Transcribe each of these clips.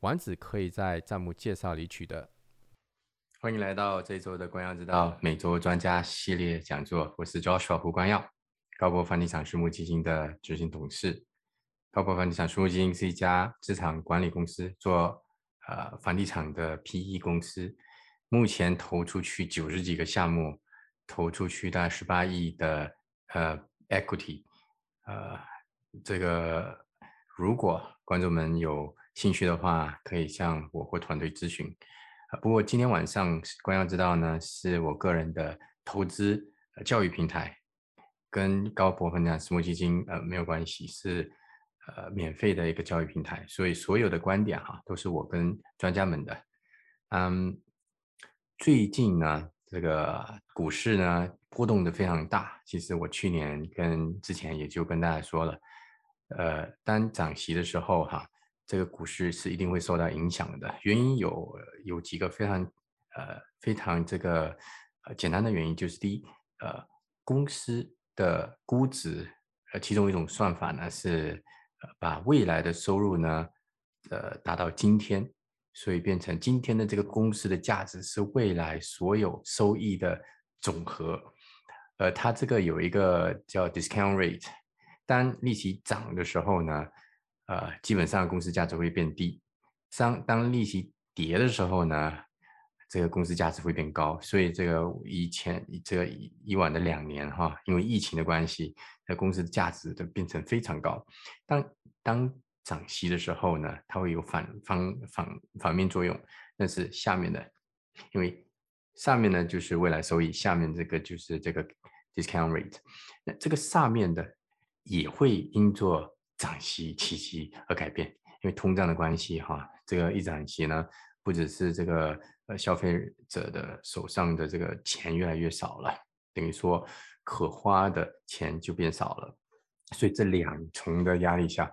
网址可以在弹幕介绍里取得。欢迎来到这周的光耀之道每周专家系列讲座，我是 Joshua 胡光耀，高博房地产私募基金的执行董事。高博房地产私募基金是一家资产管理公司，做呃房地产的 PE 公司，目前投出去九十几个项目，投出去大概十八亿的呃 equity，呃，这个如果观众们有。兴趣的话，可以向我或团队咨询。不过今天晚上光耀知道呢，是我个人的投资教育平台，跟高博分享私募基金呃没有关系，是呃免费的一个教育平台，所以所有的观点哈都是我跟专家们的。嗯，最近呢，这个股市呢波动的非常大。其实我去年跟之前也就跟大家说了，呃，当涨息的时候哈。这个股市是一定会受到影响的，原因有有几个非常呃非常这个呃简单的原因，就是第一，呃公司的估值，呃其中一种算法呢是呃把未来的收入呢呃达到今天，所以变成今天的这个公司的价值是未来所有收益的总和，呃它这个有一个叫 discount rate，当利息涨的时候呢。呃，基本上公司价值会变低。当当利息跌的时候呢，这个公司价值会变高。所以这个以前这个以往的两年哈，因为疫情的关系，那公司的价值都变成非常高。当当涨息的时候呢，它会有反方反反面作用。那是下面的，因为上面呢就是未来收益，下面这个就是这个 discount rate。那这个上面的也会因做。涨息、起息而改变，因为通胀的关系，哈，这个一涨息呢，不只是这个呃消费者的手上的这个钱越来越少了，等于说可花的钱就变少了，所以这两重的压力下，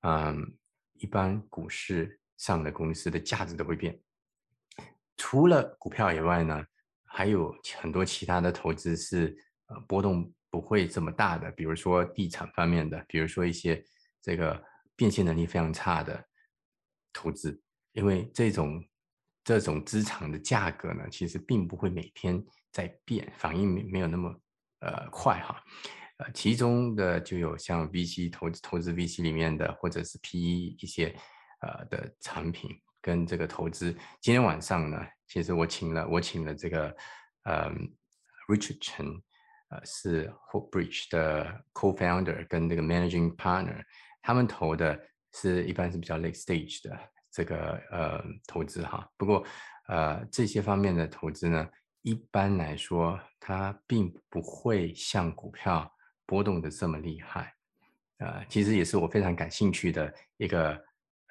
嗯，一般股市上的公司的价值都会变。除了股票以外呢，还有很多其他的投资是呃波动不会这么大的，比如说地产方面的，比如说一些。这个变现能力非常差的投资，因为这种这种资产的价格呢，其实并不会每天在变，反应没没有那么呃快哈。呃，其中的就有像 VC 投资投资 VC 里面的，或者是 PE 一些呃的产品跟这个投资。今天晚上呢，其实我请了我请了这个呃 Richard Chen，呃是 Hope Bridge 的 Co-founder 跟这个 Managing Partner。他们投的是一般是比较 late stage 的这个呃投资哈，不过呃这些方面的投资呢，一般来说它并不会像股票波动的这么厉害，呃其实也是我非常感兴趣的一个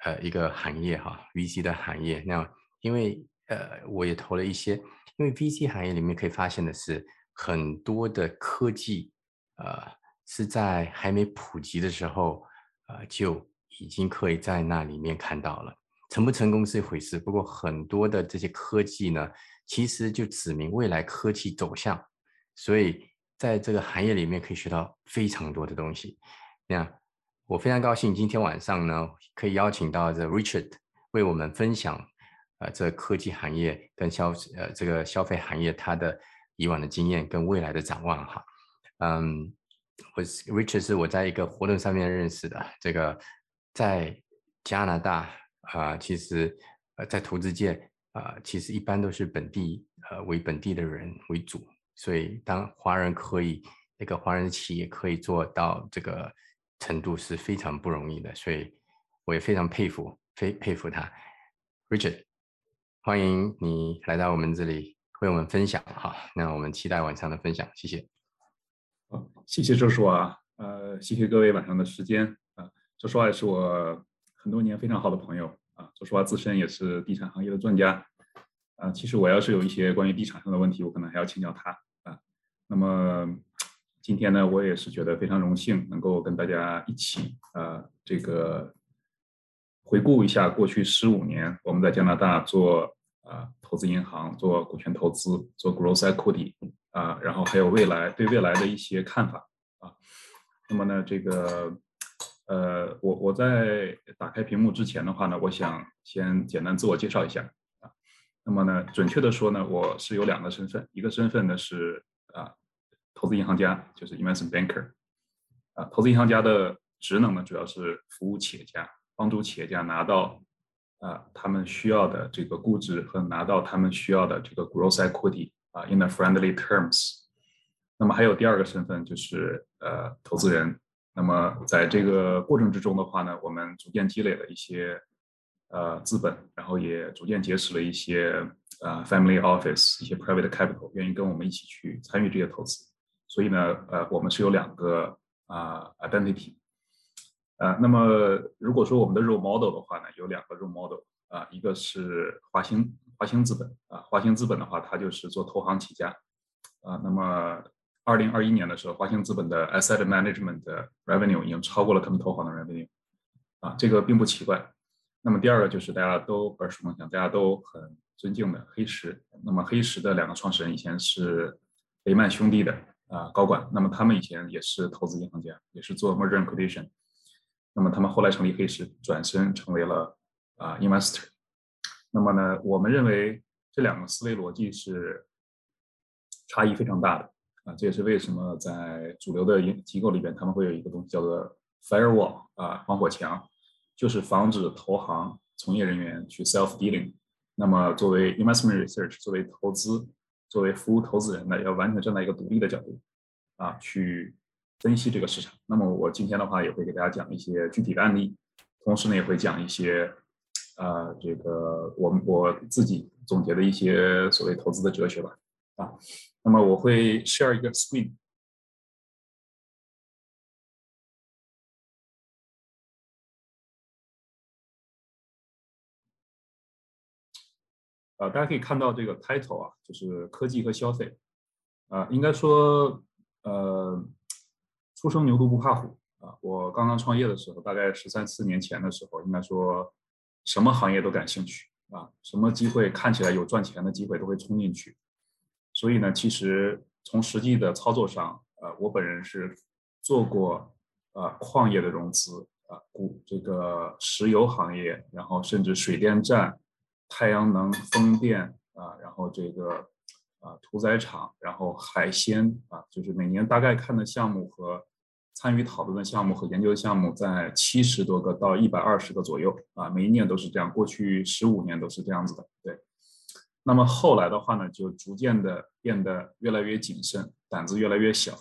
呃一个行业哈，VC 的行业。那因为呃我也投了一些，因为 VC 行业里面可以发现的是很多的科技呃是在还没普及的时候。呃，就已经可以在那里面看到了，成不成功是一回事。不过很多的这些科技呢，其实就指明未来科技走向，所以在这个行业里面可以学到非常多的东西。那我非常高兴今天晚上呢，可以邀请到这 Richard 为我们分享，呃，这科技行业跟消呃这个消费行业他的以往的经验跟未来的展望哈，嗯。我 Richard，是我在一个活动上面认识的。这个在加拿大啊，其实呃在投资界啊，其实一般都是本地呃为本地的人为主。所以当华人可以那个华人企业可以做到这个程度是非常不容易的。所以我也非常佩服，非佩服他。Richard，欢迎你来到我们这里为我们分享哈。那我们期待晚上的分享，谢谢。好，谢谢周叔啊，呃，谢谢各位晚上的时间啊。周叔也是我很多年非常好的朋友啊，周叔啊，自身也是地产行业的专家。啊，其实我要是有一些关于地产上的问题，我可能还要请教他啊。那么今天呢，我也是觉得非常荣幸，能够跟大家一起啊，这个回顾一下过去十五年我们在加拿大做啊投资银行、做股权投资、做 growth equity 啊，然后还有未来对未来的一些看法啊。那么呢，这个呃，我我在打开屏幕之前的话呢，我想先简单自我介绍一下啊。那么呢，准确的说呢，我是有两个身份，一个身份呢是啊，投资银行家，就是 investment banker，啊，投资银行家的职能呢主要是服务企业家，帮助企业家拿到啊他们需要的这个估值和拿到他们需要的这个 growth equity 啊，in a friendly terms。那么还有第二个身份就是呃投资人。那么在这个过程之中的话呢，我们逐渐积累了一些。呃，资本，然后也逐渐结识了一些呃 family office，一些 private capital，愿意跟我们一起去参与这些投资。所以呢，呃，我们是有两个啊 identity。呃，那么如果说我们的 role model 的话呢，有两个 role model 啊，一个是华兴华兴资本啊，华兴资本的话，它就是做投行起家啊。那么二零二一年的时候，华兴资本的 asset management 的 revenue 已经超过了他们投行的 revenue 啊，这个并不奇怪。那么第二个就是大家都耳熟能详、大家都很尊敬的黑石。那么黑石的两个创始人以前是雷曼兄弟的啊高管，那么他们以前也是投资银行家，也是做 merger acquisition。那么他们后来成立黑石，转身成为了啊 investor。那么呢，我们认为这两个思维逻辑是差异非常大的啊，这也是为什么在主流的银机构里边，他们会有一个东西叫做 firewall 啊防火墙。就是防止投行从业人员去 self dealing，那么作为 investment research，作为投资，作为服务投资人呢，要完全站在一个独立的角度啊，去分析这个市场。那么我今天的话也会给大家讲一些具体的案例，同时呢也会讲一些啊这个我我自己总结的一些所谓投资的哲学吧啊。那么我会 share 一个 screen。呃，大家可以看到这个 title 啊，就是科技和消费，啊，应该说，呃，初生牛犊不怕虎啊。我刚刚创业的时候，大概十三四年前的时候，应该说，什么行业都感兴趣啊，什么机会看起来有赚钱的机会都会冲进去。所以呢，其实从实际的操作上，呃，我本人是做过呃矿业的融资啊，股这个石油行业，然后甚至水电站。太阳能、风电啊，然后这个啊屠宰场，然后海鲜啊，就是每年大概看的项目和参与讨论的项目和研究的项目在七十多个到一百二十个左右啊，每一年都是这样，过去十五年都是这样子的。对，那么后来的话呢，就逐渐的变得越来越谨慎，胆子越来越小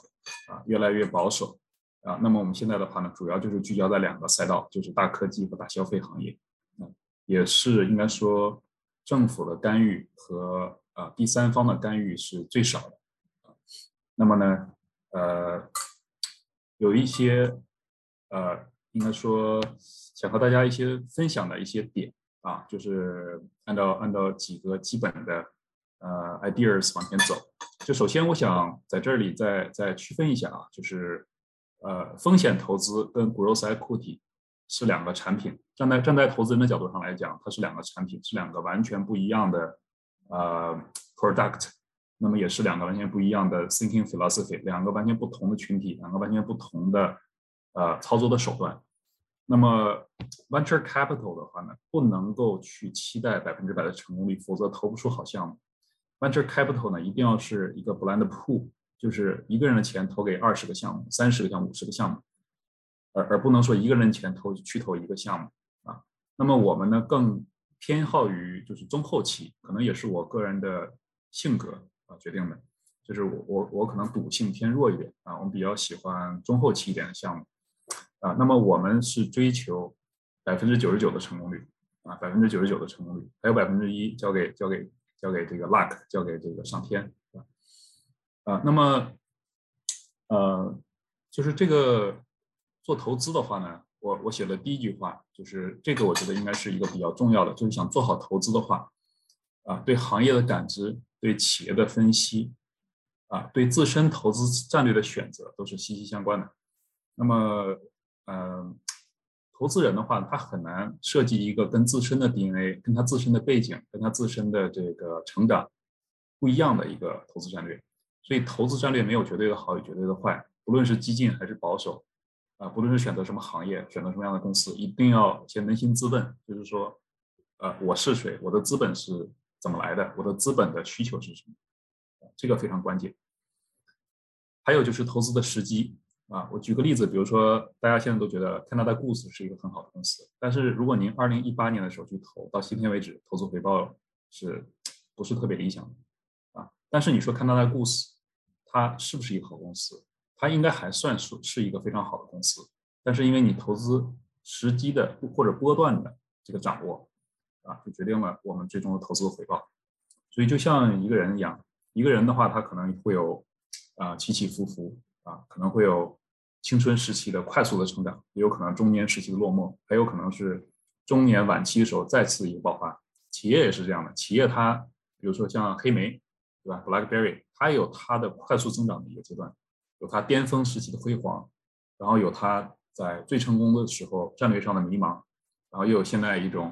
啊，越来越保守啊。那么我们现在的话呢，主要就是聚焦在两个赛道，就是大科技和大消费行业。也是应该说，政府的干预和啊第三方的干预是最少的。那么呢，呃，有一些呃，应该说想和大家一些分享的一些点啊，就是按照按照几个基本的呃 ideas 往前走。就首先，我想在这里再再区分一下啊，就是呃风险投资跟 growth equity。是两个产品，站在站在投资人的角度上来讲，它是两个产品，是两个完全不一样的呃 product，那么也是两个完全不一样的 thinking philosophy，两个完全不同的群体，两个完全不同的呃操作的手段。那么 venture capital 的话呢，不能够去期待百分之百的成功率，否则投不出好项目。venture capital 呢，一定要是一个 blind pool，就是一个人的钱投给二十个项目、三十个项目、五十个项目。而而不能说一个人的钱投去投一个项目啊，那么我们呢更偏好于就是中后期，可能也是我个人的性格啊决定的，就是我我我可能赌性偏弱一点啊，我们比较喜欢中后期一点的项目啊，那么我们是追求百分之九十九的成功率啊，百分之九十九的成功率，还有百分之一交给交给交给这个 luck，交给这个上天啊，那么呃就是这个。做投资的话呢，我我写的第一句话就是这个，我觉得应该是一个比较重要的，就是想做好投资的话，啊，对行业的感知，对企业的分析，啊，对自身投资战略的选择都是息息相关的。那么，嗯，投资人的话，他很难设计一个跟自身的 DNA、跟他自身的背景、跟他自身的这个成长不一样的一个投资战略。所以，投资战略没有绝对的好与绝对的坏，不论是激进还是保守。啊，不论是选择什么行业，选择什么样的公司，一定要先扪心自问，就是说，呃，我是谁？我的资本是怎么来的？我的资本的需求是什么？这个非常关键。还有就是投资的时机啊，我举个例子，比如说大家现在都觉得 Canada Goose 是一个很好的公司，但是如果您二零一八年的时候去投，到今天为止，投资回报是不是特别理想啊？但是你说 Canada Goose 它是不是一个好公司？它应该还算是是一个非常好的公司，但是因为你投资时机的或者波段的这个掌握，啊，就决定了我们最终的投资回报。所以就像一个人一样，一个人的话，他可能会有啊起起伏伏啊，可能会有青春时期的快速的成长，也有可能中年时期的落寞，还有可能是中年晚期的时候再次一个爆发。企业也是这样的，企业它比如说像黑莓，对吧？BlackBerry，它有它的快速增长的一个阶段。有它巅峰时期的辉煌，然后有它在最成功的时候战略上的迷茫，然后又有现在一种，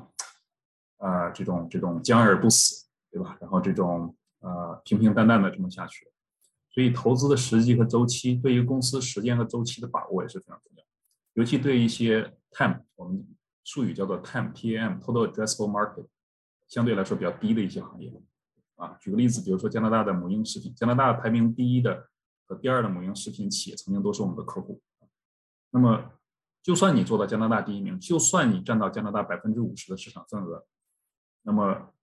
呃，这种这种僵而不死，对吧？然后这种呃平平淡淡的这么下去，所以投资的时机和周期对于公司时间和周期的把握也是非常重要，尤其对一些 TAM，我们术语叫做 TAM，TAM，Total Addressable Market，相对来说比较低的一些行业，啊，举个例子，比如说加拿大的母婴食品，加拿大排名第一的。和第二的母婴食品企业曾经都是我们的客户，那么就算你做到加拿大第一名，就算你占到加拿大百分之五十的市场份额，那么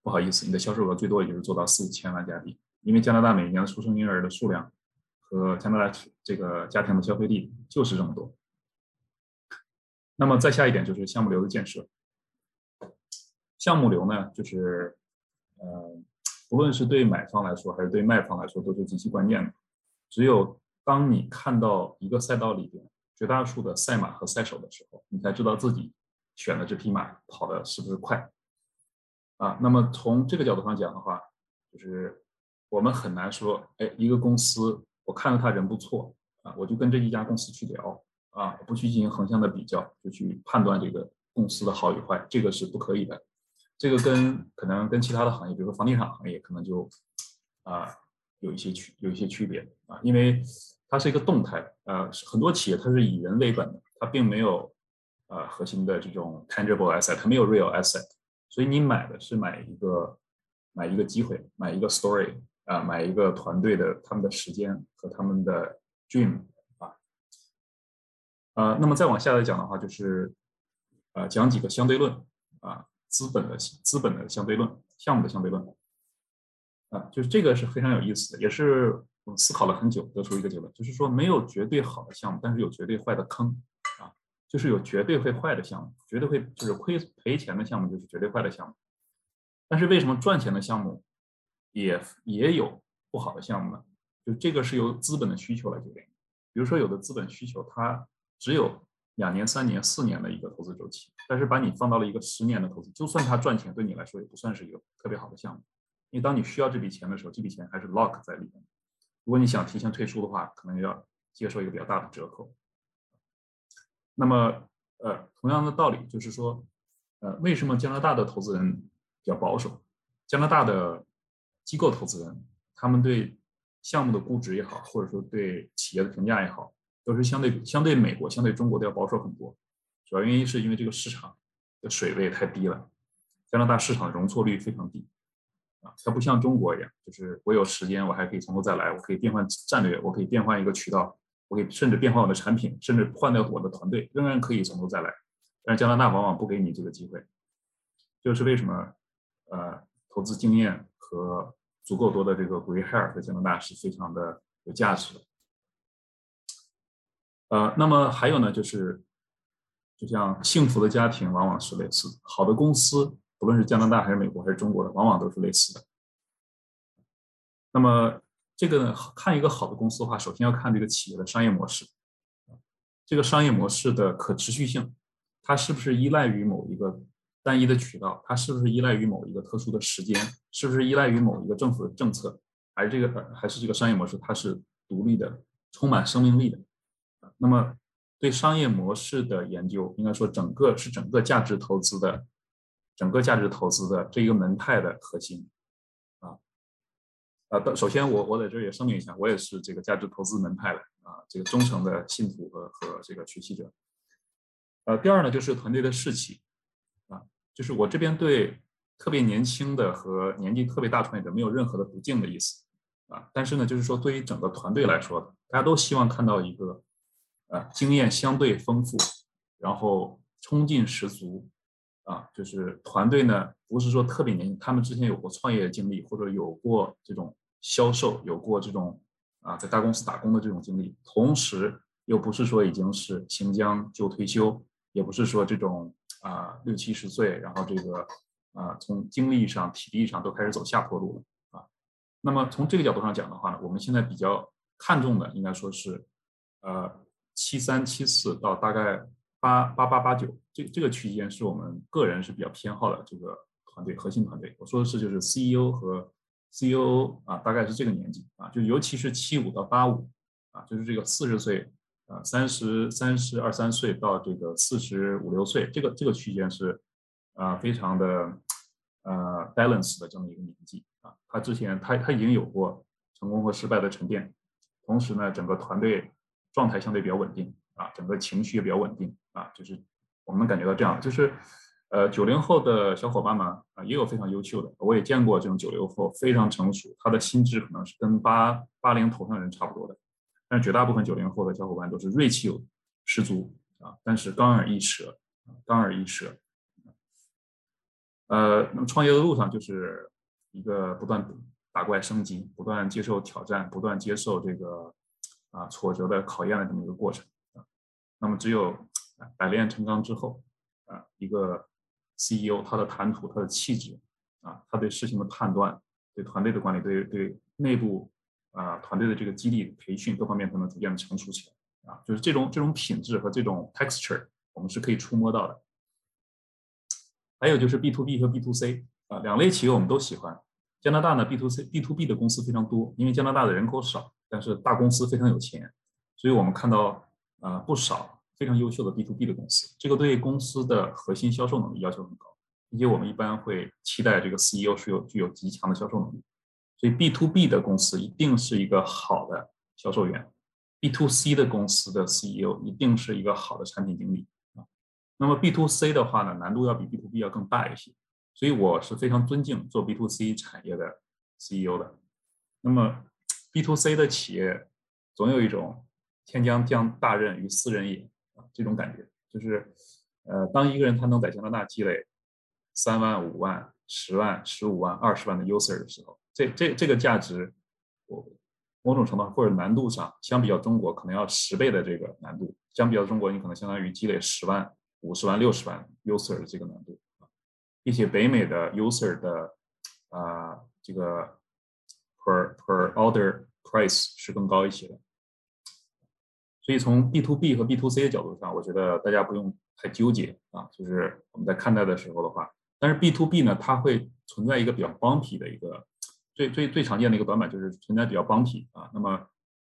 不好意思，你的销售额最多也就是做到四五千万加币，因为加拿大每年出生婴儿的数量和加拿大这个家庭的消费力就是这么多。那么再下一点就是项目流的建设，项目流呢，就是呃，不论是对买方来说还是对卖方来说，都是极其关键的。只有当你看到一个赛道里边绝大多数的赛马和赛手的时候，你才知道自己选的这匹马跑的是不是快啊。那么从这个角度上讲的话，就是我们很难说，哎，一个公司我看到他人不错啊，我就跟这一家公司去聊啊，不去进行横向的比较，就去判断这个公司的好与坏，这个是不可以的。这个跟可能跟其他的行业，比如说房地产行业，可能就啊。有一些区有一些区别啊，因为它是一个动态，呃，很多企业它是以人为本的，它并没有呃核心的这种 tangible asset，它没有 real asset，所以你买的是买一个买一个机会，买一个 story 啊，买一个团队的他们的时间和他们的 dream 啊，呃，那么再往下来讲的话，就是呃讲几个相对论啊，资本的资本的相对论，项目的相对论。啊，就是这个是非常有意思的，也是我思考了很久得出一个结论，就是说没有绝对好的项目，但是有绝对坏的坑，就是有绝对会坏的项目，绝对会就是亏赔钱的项目，就是绝对坏的项目。但是为什么赚钱的项目也也有不好的项目呢？就这个是由资本的需求来决定。比如说有的资本需求它只有两年、三年、四年的一个投资周期，但是把你放到了一个十年的投资，就算它赚钱，对你来说也不算是一个特别好的项目。因为当你需要这笔钱的时候，这笔钱还是 lock 在里面。如果你想提前退出的话，可能要接受一个比较大的折扣。那么，呃，同样的道理就是说，呃，为什么加拿大的投资人比较保守？加拿大的机构投资人，他们对项目的估值也好，或者说对企业的评价也好，都是相对相对美国、相对中国都要保守很多。主要原因是因为这个市场的水位太低了，加拿大市场容错率非常低啊。它不像中国一样，就是我有时间，我还可以从头再来，我可以变换战略，我可以变换一个渠道，我可以甚至变换我的产品，甚至换掉我的团队，仍然可以从头再来。但是加拿大往往不给你这个机会，就是为什么？呃，投资经验和足够多的这个 grey hair 在加拿大是非常的有价值的。呃，那么还有呢，就是就像幸福的家庭往往是类似的，好的公司。不论是加拿大还是美国还是中国的，往往都是类似的。那么，这个看一个好的公司的话，首先要看这个企业的商业模式。这个商业模式的可持续性，它是不是依赖于某一个单一的渠道？它是不是依赖于某一个特殊的时间？是不是依赖于某一个政府的政策？还是这个还是这个商业模式它是独立的、充满生命力的？那么对商业模式的研究，应该说整个是整个价值投资的整个价值投资的这一个门派的核心。啊，首先我我在这儿也声明一下，我也是这个价值投资门派的啊，这个忠诚的信徒和和这个学习者。呃，第二呢，就是团队的士气啊，就是我这边对特别年轻的和年纪特别大创业者没有任何的不敬的意思啊，但是呢，就是说对于整个团队来说，大家都希望看到一个呃经验相对丰富，然后冲劲十足啊，就是团队呢。不是说特别年轻，他们之前有过创业经历，或者有过这种销售，有过这种啊在大公司打工的这种经历，同时又不是说已经是行将就退休，也不是说这种啊六七十岁，然后这个啊从精力上、体力上都开始走下坡路了啊。那么从这个角度上讲的话呢，我们现在比较看重的应该说是呃七三七四到大概八八八八九这这个区间是我们个人是比较偏好的这个。团队核心团队，我说的是就是 CEO 和 COO 啊，大概是这个年纪啊，就尤其是七五到八五啊，就是这个四十岁啊，三十三十二三岁到这个四十五六岁，这个这个区间是啊，非常的呃 balance 的这么一个年纪啊。他之前他他已经有过成功和失败的沉淀，同时呢，整个团队状态相对比较稳定啊，整个情绪也比较稳定啊，就是我们感觉到这样，就是。呃，九零后的小伙伴们啊，也有非常优秀的，我也见过这种九零后非常成熟，他的心智可能是跟八八零头上人差不多的，但是绝大部分九零后的小伙伴都是锐气有十足啊，但是刚而易折，刚而易折。呃，那么创业的路上就是一个不断打怪升级，不断接受挑战，不断接受这个啊挫折的考验的这么一个过程啊。那么只有百炼成钢之后啊，一个。CEO 他的谈吐、他的气质啊，他对事情的判断、对团队的管理、对对内部啊团队的这个激励、培训各方面可能逐渐的成熟起来啊，就是这种这种品质和这种 texture，我们是可以触摸到的。还有就是 B to B 和 B to C 啊，两类企业我们都喜欢。加拿大呢，B to C、B to B 的公司非常多，因为加拿大的人口少，但是大公司非常有钱，所以我们看到啊不少。非常优秀的 B to B 的公司，这个对公司的核心销售能力要求很高，并且我们一般会期待这个 CEO 是有具有极强的销售能力。所以 B to B 的公司一定是一个好的销售员，B to C 的公司的 CEO 一定是一个好的产品经理啊。那么 B to C 的话呢，难度要比 B to B 要更大一些，所以我是非常尊敬做 B to C 产业的 CEO 的。那么 B to C 的企业总有一种天将降大任于斯人也。这种感觉就是，呃，当一个人他能在加拿大积累三万、五万、十万、十五万、二十万的 user 的时候，这这这个价值，我某种程度或者难度上，相比较中国可能要十倍的这个难度。相比较中国，你可能相当于积累十万、五十万、六十万 user 的这个难度，并且北美的 user 的啊这个 per per order price 是更高一些的。所以从 B to B 和 B to C 的角度上，我觉得大家不用太纠结啊。就是我们在看待的时候的话，但是 B to B 呢，它会存在一个比较 bumpy 的一个最最最常见的一个短板，就是存在比较 bumpy 啊。那么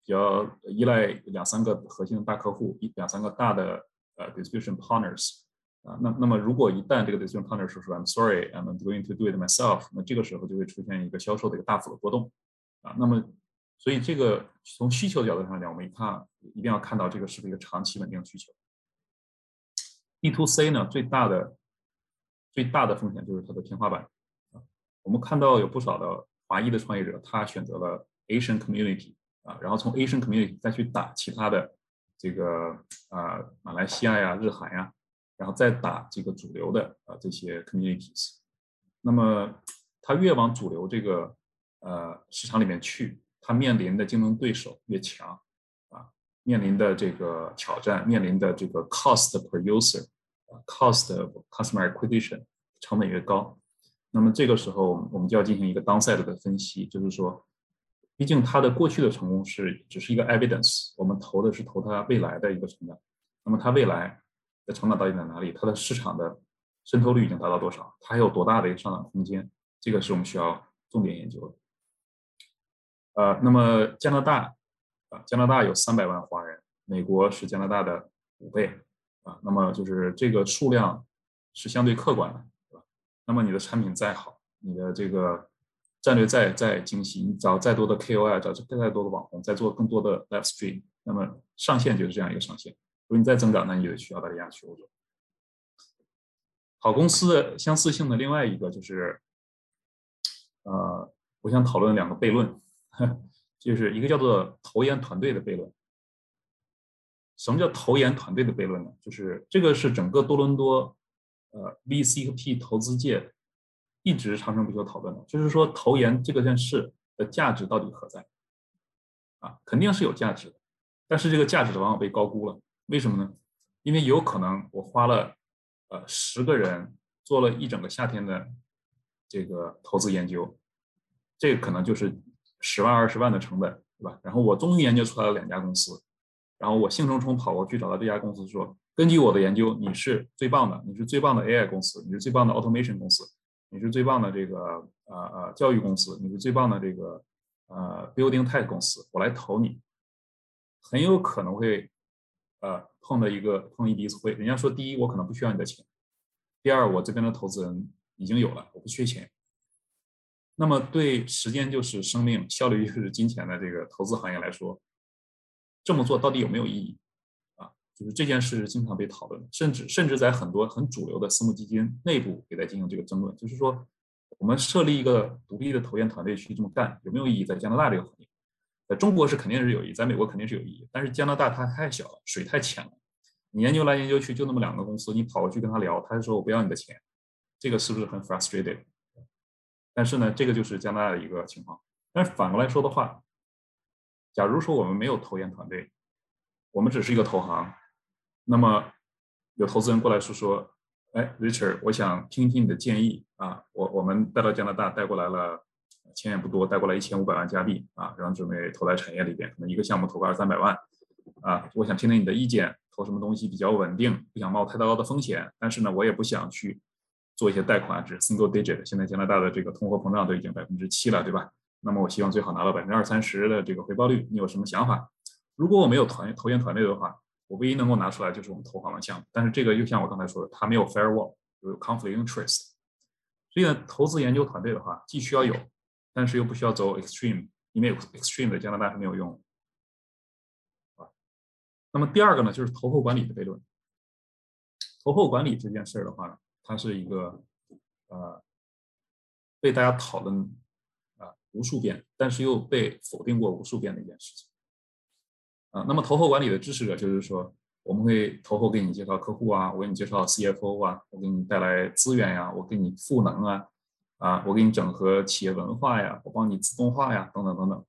比较依赖两三个核心的大客户，一两三个大的呃 distribution partners 啊。那那么如果一旦这个 distribution partners 说 I'm sorry, I'm going to do it myself，那这个时候就会出现一个销售的一个大幅的波动啊。那么所以这个从需求角度上讲，我们一看一定要看到这个是不是一个长期稳定的需求。B to C 呢，最大的最大的风险就是它的天花板。我们看到有不少的华裔的创业者，他选择了 Asian community 啊，然后从 Asian community 再去打其他的这个啊马来西亚呀、日韩呀，然后再打这个主流的啊这些 communities。那么他越往主流这个呃市场里面去。他面临的竞争对手越强，啊，面临的这个挑战，面临的这个 cost per user，啊，cost customer acquisition 成本越高，那么这个时候我们就要进行一个 downside 的分析，就是说，毕竟他的过去的成功是只是一个 evidence，我们投的是投他未来的一个成长，那么它未来的成长到底在哪里？它的市场的渗透率已经达到多少？它还有多大的一个上涨空间？这个是我们需要重点研究的。呃，那么加拿大啊，加拿大有三百万华人，美国是加拿大的五倍啊，那么就是这个数量是相对客观的，对吧？那么你的产品再好，你的这个战略再再精细，你找再多的 KOL，找再多的网红，再做更多的 live stream，那么上限就是这样一个上限。如果你再增长，那你就去澳大利亚、去欧洲。好公司的相似性的另外一个就是，呃，我想讨论两个悖论。就是一个叫做投研团队的悖论。什么叫投研团队的悖论呢？就是这个是整个多伦多呃 VC 和 P 投资界一直长生不休讨论的。就是说投研这个件事的价值到底何在？啊，肯定是有价值的，但是这个价值往往被高估了。为什么呢？因为有可能我花了呃十个人做了一整个夏天的这个投资研究，这个可能就是。十万二十万的成本，对吧？然后我终于研究出来了两家公司，然后我兴冲冲跑过去找到这家公司，说：根据我的研究，你是最棒的，你是最棒的 AI 公司，你是最棒的 automation 公司，你是最棒的这个呃呃教育公司，你是最棒的这个呃 building tech 公司，我来投你，很有可能会呃碰到一个碰一第一次灰。人家说，第一，我可能不需要你的钱；第二，我这边的投资人已经有了，我不缺钱。那么，对时间就是生命，效率就是金钱的这个投资行业来说，这么做到底有没有意义？啊，就是这件事经常被讨论，甚至甚至在很多很主流的私募基金内部也在进行这个争论。就是说，我们设立一个独立的投研团队去这么干，有没有意义？在加拿大这个行业，在中国是肯定是有意义，在美国肯定是有意义。但是加拿大它太小了，水太浅了，你研究来研究去就那么两个公司，你跑过去跟他聊，他就说我不要你的钱，这个是不是很 frustrated？但是呢，这个就是加拿大的一个情况。但是反过来说的话，假如说我们没有投研团队，我们只是一个投行，那么有投资人过来说说，哎，Richard，我想听听你的建议啊。我我们带到加拿大带过来了，钱也不多，带过来一千五百万加币啊，然后准备投在产业里边，可能一个项目投个二三百万啊。我想听听你的意见，投什么东西比较稳定，不想冒太高的风险，但是呢，我也不想去。做一些贷款只，是 single digit。现在加拿大的这个通货膨胀都已经百分之七了，对吧？那么我希望最好拿到百分之二三十的这个回报率。你有什么想法？如果我没有团投研团队的话，我唯一能够拿出来就是我们投行的项目。但是这个又像我刚才说的，它没有 firewall，有 conflict interest。所以呢，投资研究团队的话，既需要有，但是又不需要走 extreme，因为 extreme 在加拿大是没有用。啊，那么第二个呢，就是投后管理的悖论。投后管理这件事儿的话。它是一个呃被大家讨论啊无数遍，但是又被否定过无数遍的一件事情啊。那么投后管理的支持者就是说，我们会投后给你介绍客户啊，我给你介绍 CFO 啊，我给你带来资源呀，我给你赋能啊啊，我给你整合企业文化呀，我帮你自动化呀，等等等等。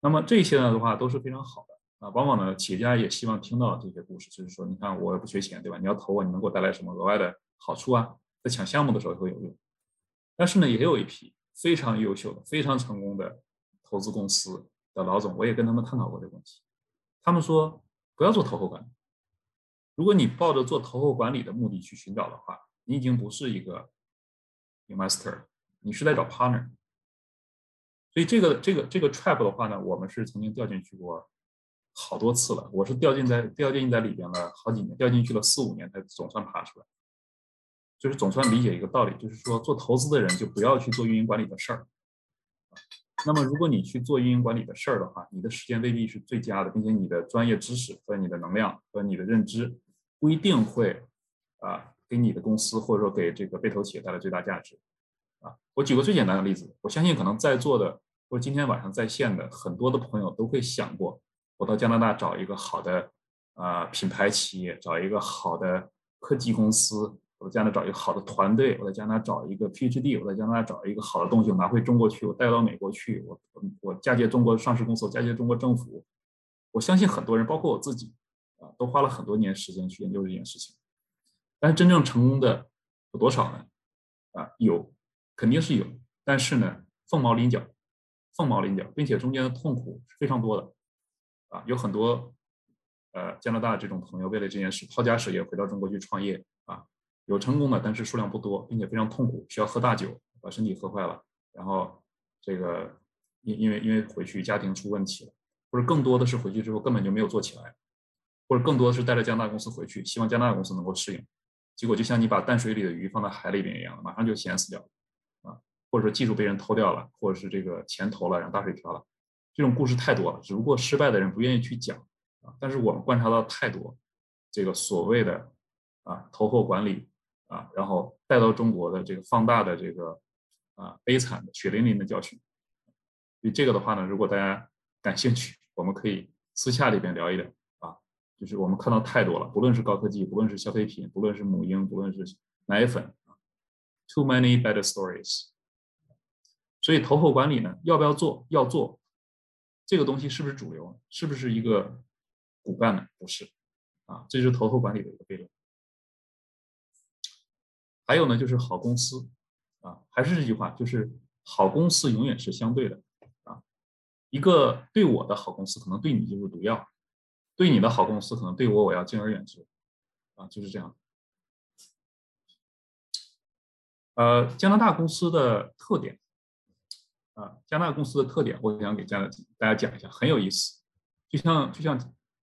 那么这些呢的话都是非常好。啊，往往呢，企业家也希望听到这些故事，就是说，你看，我也不缺钱，对吧？你要投我，你能给我带来什么额外的好处啊？在抢项目的时候会有用。但是呢，也有一批非常优秀的、非常成功的投资公司的老总，我也跟他们探讨过这个问题。他们说，不要做投后管理。如果你抱着做投后管理的目的去寻找的话，你已经不是一个 investor，你是在找 partner。所以这个这个这个 trap 的话呢，我们是曾经掉进去过。好多次了，我是掉进在掉进在里边了好几年，掉进去了四五年才总算爬出来。就是总算理解一个道理，就是说做投资的人就不要去做运营管理的事儿。那么如果你去做运营管理的事儿的话，你的时间未必是最佳的，并且你的专业知识和你的能量和你的认知不一定会啊给你的公司或者说给这个被投企业带来最大价值。啊，我举个最简单的例子，我相信可能在座的或者今天晚上在线的很多的朋友都会想过。我到加拿大找一个好的啊品牌企业，找一个好的科技公司，我在加拿大找一个好的团队，我在加拿大找一个 PhD，我在加拿大找一个好的东西，我拿回中国去，我带到美国去，我我嫁接中国上市公司，我嫁接中国政府。我相信很多人，包括我自己啊，都花了很多年时间去研究这件事情。但是真正成功的有多少呢？啊，有，肯定是有，但是呢，凤毛麟角，凤毛麟角，并且中间的痛苦是非常多的。啊，有很多呃加拿大这种朋友为了这件事抛家舍业回到中国去创业啊，有成功的，但是数量不多，并且非常痛苦，需要喝大酒把身体喝坏了，然后这个因因为因为回去家庭出问题了，或者更多的是回去之后根本就没有做起来，或者更多的是带着加拿大公司回去，希望加拿大公司能够适应，结果就像你把淡水里的鱼放在海里边一样，马上就咸死掉了啊，或者说技术被人偷掉了，或者是这个钱投了让大水漂了。这种故事太多了，只不过失败的人不愿意去讲啊。但是我们观察到太多这个所谓的啊投后管理啊，然后带到中国的这个放大的这个啊悲惨的血淋淋的教训。所以这个的话呢，如果大家感兴趣，我们可以私下里边聊一聊啊。就是我们看到太多了，不论是高科技，不论是消费品，不论是母婴，不论是奶粉，too many bad stories。所以投后管理呢，要不要做？要做。这个东西是不是主流？是不是一个骨干呢？不是，啊，这是投后管理的一个悖论。还有呢，就是好公司，啊，还是这句话，就是好公司永远是相对的，啊，一个对我的好公司，可能对你就是毒药；对你的好公司，可能对我我要敬而远之，啊，就是这样。呃，加拿大公司的特点。啊，加拿大公司的特点，我想给加拿大家讲一下，很有意思。就像就像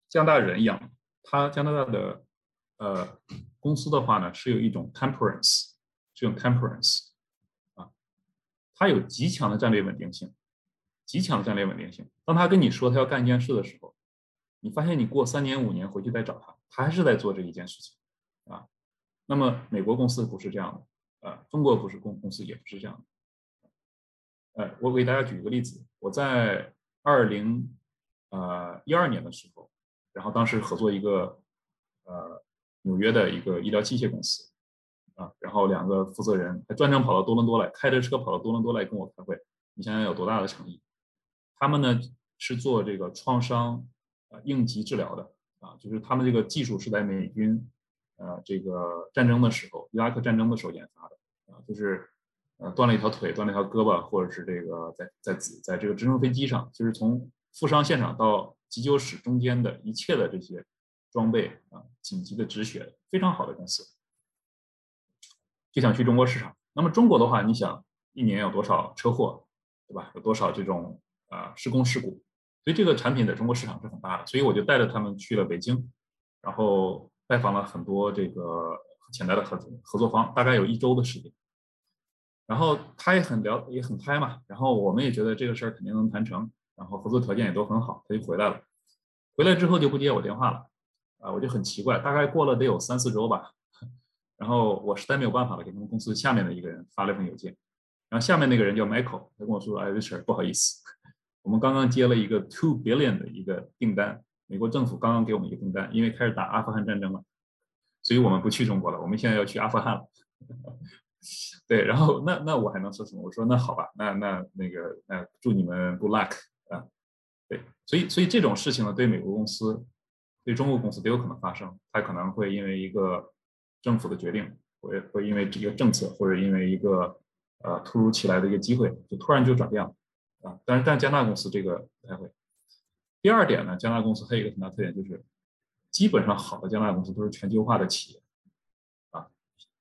加拿大人一样，他加拿大的呃公司的话呢，是有一种 temperance，是用 temperance 啊，他有极强的战略稳定性，极强的战略稳定性。当他跟你说他要干一件事的时候，你发现你过三年五年回去再找他，他还是在做这一件事情啊。那么美国公司不是这样的，呃，中国不是公公司也不是这样的。呃，我给大家举一个例子，我在二零呃一二年的时候，然后当时合作一个呃纽约的一个医疗器械公司啊，然后两个负责人还专程跑到多伦多来，开着车跑到多伦多来跟我开会，你想想有多大的诚意？他们呢是做这个创伤啊应急治疗的啊，就是他们这个技术是在美军呃这个战争的时候，伊拉克战争的时候研发的啊，就是。呃，断了一条腿，断了一条胳膊，或者是这个在在在这个直升飞机上，就是从负伤现场到急救室中间的一切的这些装备啊，紧急的止血，非常好的公司，就想去中国市场。那么中国的话，你想一年有多少车祸，对吧？有多少这种啊施工事故？所以这个产品在中国市场是很大的。所以我就带着他们去了北京，然后拜访了很多这个潜在的合作合作方，大概有一周的时间。然后他也很聊，也很嗨嘛。然后我们也觉得这个事儿肯定能谈成，然后合作条件也都很好，他就回来了。回来之后就不接我电话了，啊，我就很奇怪。大概过了得有三四周吧，然后我实在没有办法了，给他们公司下面的一个人发了一封邮件。然后下面那个人叫 Michael，他跟我说：“哎，Richard，不好意思，我们刚刚接了一个 two billion 的一个订单，美国政府刚刚给我们一个订单，因为开始打阿富汗战争了，所以我们不去中国了，我们现在要去阿富汗了。” 对，然后那那我还能说什么？我说那好吧，那那那个那祝你们 good luck 啊。对，所以所以这种事情呢，对美国公司、对中国公司都有可能发生。它可能会因为一个政府的决定，会会因为这个政策，或者因为一个呃突如其来的一个机会，就突然就转变了啊。但是但加拿大公司这个不太会。第二点呢，加拿大公司还有一个很大特点就是，基本上好的加拿大公司都是全球化的企业。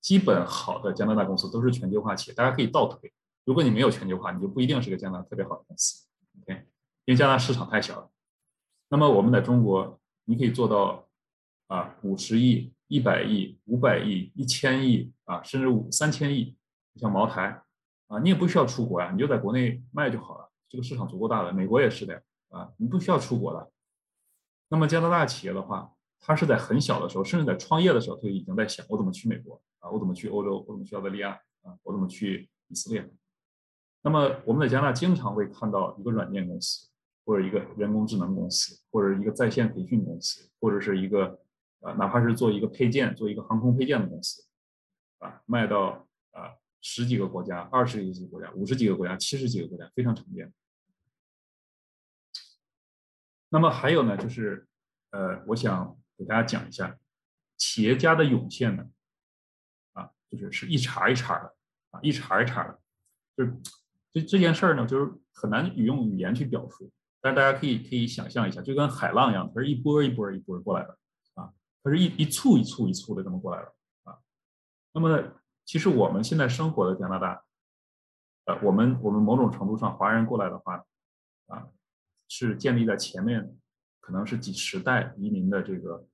基本好的加拿大公司都是全球化企业，大家可以倒推。如果你没有全球化，你就不一定是个加拿大特别好的公司，OK？因为加拿大市场太小了。那么我们在中国，你可以做到啊五十亿、一百亿、五百亿、一千亿啊，甚至五三千亿，像茅台啊，你也不需要出国呀，你就在国内卖就好了。这个市场足够大的，美国也是的呀啊，你不需要出国的。那么加拿大企业的话，它是在很小的时候，甚至在创业的时候，就已经在想我怎么去美国。啊，我怎么去欧洲？我怎么去澳大利亚？啊，我怎么去以色列？那么我们在加拿大经常会看到一个软件公司，或者一个人工智能公司，或者一个在线培训公司，或者是一个啊，哪怕是做一个配件，做一个航空配件的公司，啊，卖到啊十几个国家、二十几个国家、五十几个国家、七十几个国家，非常常见。那么还有呢，就是呃，我想给大家讲一下企业家的涌现呢。就是是一茬一茬的啊，一茬一茬的，就是这这件事儿呢，就是很难用语言去表述但是大家可以可以想象一下，就跟海浪一样，它是一波一波一波过来的啊，它是一一簇一簇一簇的这么过来的啊。那么其实我们现在生活的加拿大，呃，我们我们某种程度上华人过来的话啊，是建立在前面可能是几十代移民的这个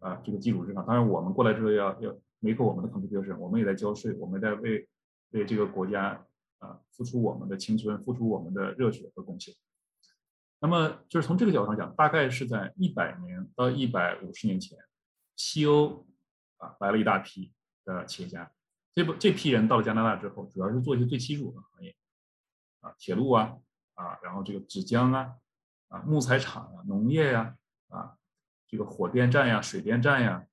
啊这个基础之上。当然我们过来之后要要 make 我们的 contribution，我们也在交税，我们在为为这个国家啊付出我们的青春，付出我们的热血和贡献。那么就是从这个角度上讲，大概是在一百年到一百五十年前，西欧啊来了一大批的企业家。这不这批人到了加拿大之后，主要是做一些最基础的行业，啊铁路啊啊，然后这个纸浆啊啊木材厂啊农业呀啊这个火电站呀水电站呀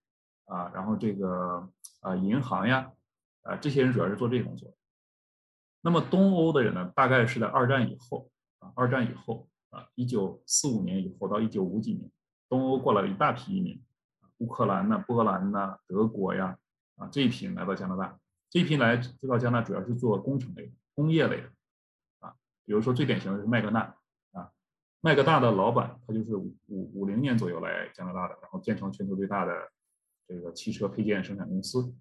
啊然后这个啊银行呀啊这些人主要是做这个工作。那么东欧的人呢，大概是在二战以后啊二战以后。啊，一九四五年以后到一九五几年，东欧过来了一大批移民，乌克兰呐、波兰呐、德国呀，啊这一批人来到加拿大，这一批来到加拿大主要是做工程类的、工业类的，啊，比如说最典型的是麦格纳，啊，麦格纳的老板他就是五五五零年左右来加拿大的，然后建成全球最大的这个汽车配件生产公司。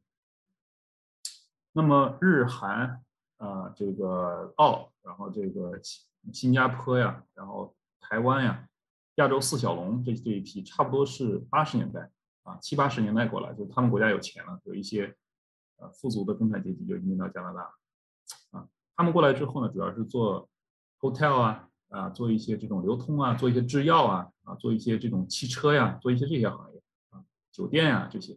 那么日韩啊，这个澳，然后这个。新新加坡呀，然后台湾呀，亚洲四小龙这这一批，差不多是八十年代啊，七八十年代过来，就他们国家有钱了，有一些呃富足的中产阶级就移民到加拿大啊。他们过来之后呢，主要是做 hotel 啊啊，做一些这种流通啊，做一些制药啊啊，做一些这种汽车呀，做一些这些行业，酒店呀这些。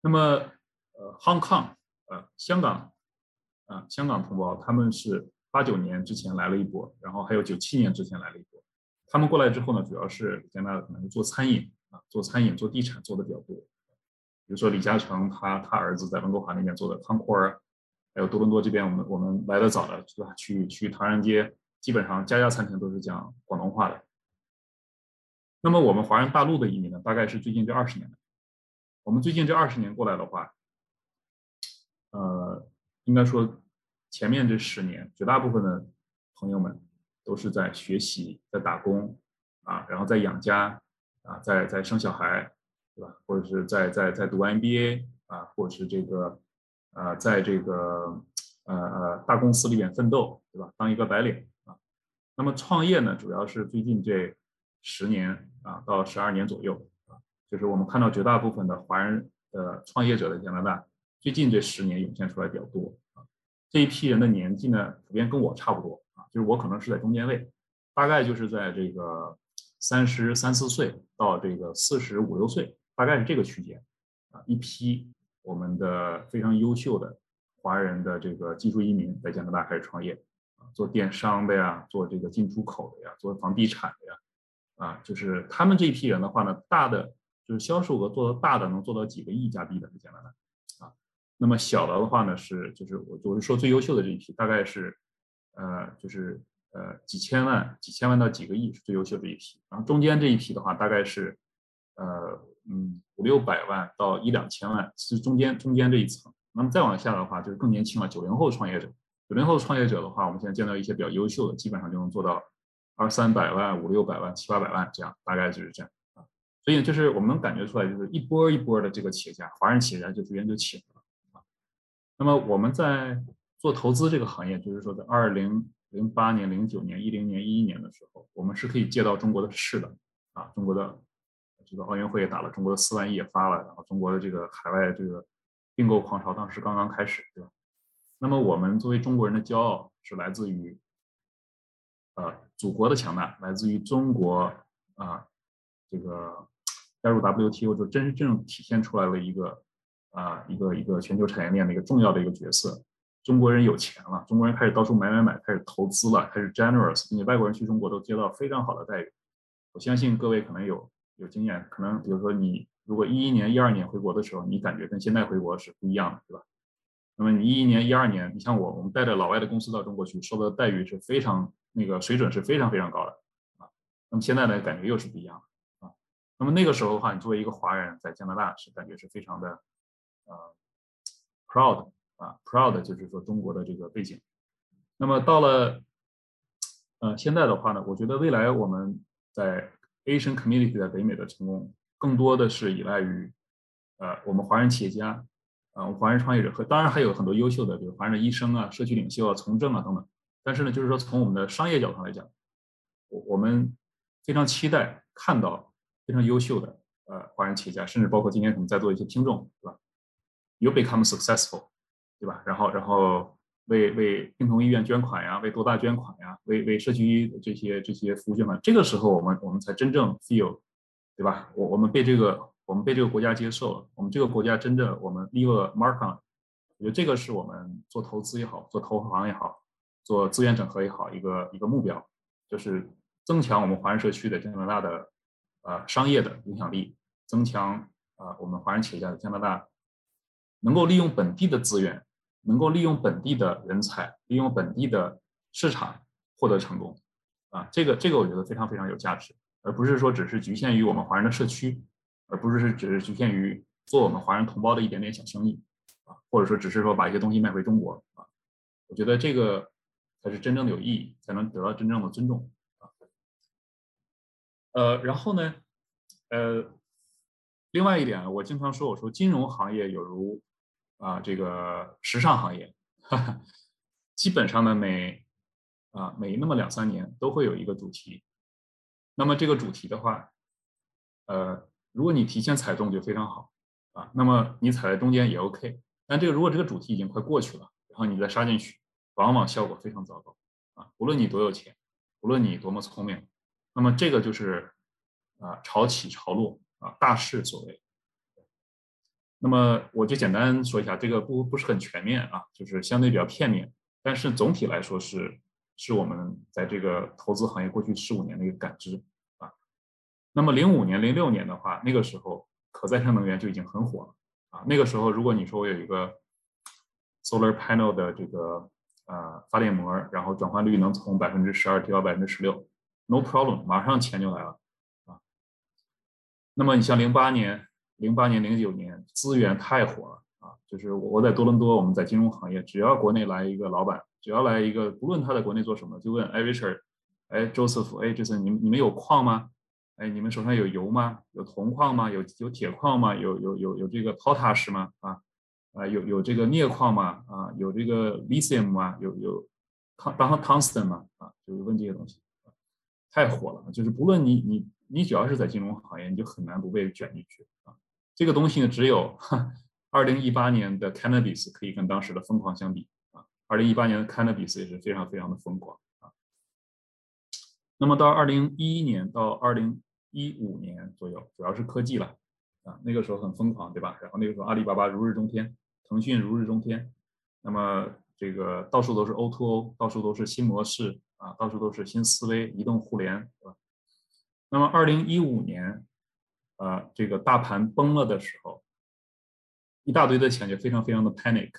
那么呃，Hong Kong 呃，香港啊，香港同胞他们是。八九年之前来了一波，然后还有九七年之前来了一波。他们过来之后呢，主要是加拿大可能做餐饮啊，做餐饮、做地产做的比较多。比如说李嘉诚他他儿子在温哥华那边做的康库尔，还有多伦多这边我们我们来的早的，去去唐人街，基本上家家餐厅都是讲广东话的。那么我们华人大陆的移民呢，大概是最近这二十年。我们最近这二十年过来的话，呃，应该说。前面这十年，绝大部分的朋友们都是在学习，在打工，啊，然后在养家，啊，在在生小孩，对吧？或者是在在在读 MBA，啊，或者是这个，呃，在这个呃呃大公司里面奋斗，对吧？当一个白领，啊，那么创业呢，主要是最近这十年啊到十二年左右，啊，就是我们看到绝大部分的华人的创业者在加拿大，最近这十年涌现出来比较多。这一批人的年纪呢，普遍跟我差不多啊，就是我可能是在中间位，大概就是在这个三十三四岁到这个四十五六岁，大概是这个区间啊。一批我们的非常优秀的华人的这个技术移民在加拿大开始创业，做电商的呀，做这个进出口的呀，做房地产的呀，啊，就是他们这一批人的话呢，大的就是销售额做到大的能做到几个亿加币的在加拿大。那么小的的话呢，是就是我我是说最优秀的这一批，大概是，呃，就是呃几千万、几千万到几个亿是最优秀的一批。然后中间这一批的话，大概是，呃嗯五六百万到一两千万，是中间中间这一层。那么再往下的话，就是更年轻了，九零后创业者。九零后创业者的话，我们现在见到一些比较优秀的，基本上就能做到二三百万、五六百万、七八百万这样，大概就是这样啊。所以就是我们能感觉出来，就是一波一波的这个企业家，华人企业家就逐渐就起来了啊。那么我们在做投资这个行业，就是说在二零零八年、零九年、一零年、一一年的时候，我们是可以借到中国的势的啊，中国的这个奥运会也打了，中国的四万亿也发了，然后中国的这个海外这个并购狂潮当时刚刚开始，对吧？那么我们作为中国人的骄傲是来自于呃祖国的强大，来自于中国啊这个加入 WTO 就真正体现出来了一个。啊，一个一个全球产业链的一个重要的一个角色，中国人有钱了，中国人开始到处买买买，开始投资了，开始 generous，并且外国人去中国都接到非常好的待遇。我相信各位可能有有经验，可能比如说你如果一一年、一二年回国的时候，你感觉跟现在回国是不一样的，对吧？那么你一一年、一二年，你像我，我们带着老外的公司到中国去，受的待遇是非常那个水准是非常非常高的啊。那么现在呢，感觉又是不一样的啊。那么那个时候的话，你作为一个华人在加拿大是感觉是非常的。啊，proud 啊，proud 就是说中国的这个背景。那么到了呃，现在的话呢，我觉得未来我们在 Asian community 在北美的成功，更多的是依赖于呃我们华人企业家，啊，我们华人创业者和当然还有很多优秀的，比如华人的医生啊、社区领袖啊、从政啊等等。但是呢，就是说从我们的商业角度上来讲，我我们非常期待看到非常优秀的呃华人企业家，甚至包括今天可能在座一些听众，对吧？You become successful，对吧？然后然后为为病童医院捐款呀，为多大捐款呀，为为社区这些这些服务捐款。这个时候我们我们才真正 feel，对吧？我我们被这个我们被这个国家接受了，我们这个国家真正我们 leave a mark on。我觉得这个是我们做投资也好，做投行也好。做资源整合也好，一个一个目标就是增强我们华人社区的加拿大的呃商业的影响力，增强啊我们华人企业家在加拿大能够利用本地的资源，能够利用本地的人才，利用本地的市场获得成功啊，这个这个我觉得非常非常有价值，而不是说只是局限于我们华人的社区，而不是只是局限于做我们华人同胞的一点点小生意啊，或者说只是说把一些东西卖回中国啊，我觉得这个。才是真正的有意义，才能得到真正的尊重啊。呃，然后呢，呃，另外一点，我经常说，我说金融行业有如啊这个时尚行业，哈哈，基本上呢每啊每那么两三年都会有一个主题。那么这个主题的话，呃，如果你提前踩中就非常好啊。那么你踩在中间也 OK，但这个如果这个主题已经快过去了，然后你再杀进去。往往效果非常糟糕啊！无论你多有钱，无论你多么聪明，那么这个就是啊潮起潮落啊大势所为。那么我就简单说一下，这个不不是很全面啊，就是相对比较片面，但是总体来说是是我们在这个投资行业过去十五年的一个感知。那么零五年、零六年的话，那个时候可再生能源就已经很火了啊。那个时候，如果你说我有一个 solar panel 的这个呃，发电膜，然后转换率能从百分之十二提高百分之十六，no problem，马上钱就来了啊。那么你像零八年、零八年、零九年，资源太火了啊，就是我在多伦多，我们在金融行业，只要国内来一个老板，只要来一个，不论他在国内做什么，就问，哎，Richard，哎，Joseph，哎，Jason，你们你们有矿吗？哎，你们手上有油吗？有铜矿吗？有有铁矿吗？有有有有这个 potash 吗？啊？啊，有有这个镍矿吗？啊，有这个 lithium 吗？有有康当 tungsten 吗？啊，就是问这些东西，太火了。就是不论你你你只要是在金融行业，你就很难不被卷进去啊。这个东西呢，只有 二零一八年的 cannabis 可以跟当时的疯狂相比啊。二零一八年的 cannabis 也是非常非常的疯狂。那么到二零一一年到二零一五年左右，主要是科技了啊，那个时候很疯狂，对吧？然后那个时候阿里巴巴如日中天。腾讯如日中天，那么这个到处都是 O2O，到处都是新模式啊，到处都是新思维，移动互联，对吧？那么二零一五年，呃，这个大盘崩了的时候，一大堆的钱就非常非常的 panic，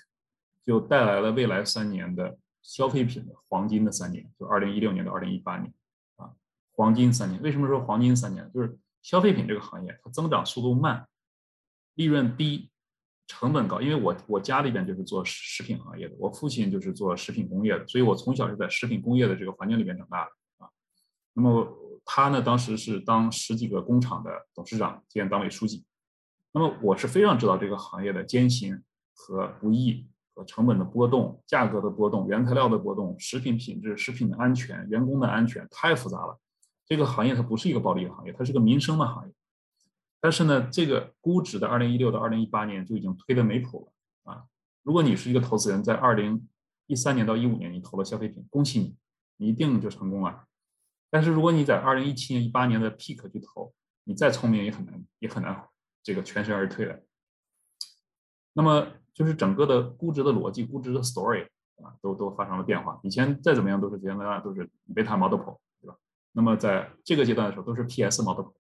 就带来了未来三年的消费品的黄金的三年，就二零一六年到二零一八年，黄金三年。为什么说黄金三年？就是消费品这个行业它增长速度慢，利润低。成本高，因为我我家里边就是做食品行业的，我父亲就是做食品工业的，所以我从小是在食品工业的这个环境里边长大的啊。那么他呢，当时是当十几个工厂的董事长兼党委书记，那么我是非常知道这个行业的艰辛和不易，和成本的波动、价格的波动、原材料的波动、食品品质、食品的安全、员工的安全，太复杂了。这个行业它不是一个暴利的行业，它是个民生的行业。但是呢，这个估值的二零一六到二零一八年就已经推得没谱了啊！如果你是一个投资人，在二零一三年到一五年你投了消费品，恭喜你，你一定就成功了。但是如果你在二零一七年、一八年的 peak 去投，你再聪明也很难，也很难这个全身而退的。那么就是整个的估值的逻辑、估值的 story 啊，都都发生了变化。以前再怎么样都是原来都是贝塔 multiple，那么在这个阶段的时候都是 PS multiple。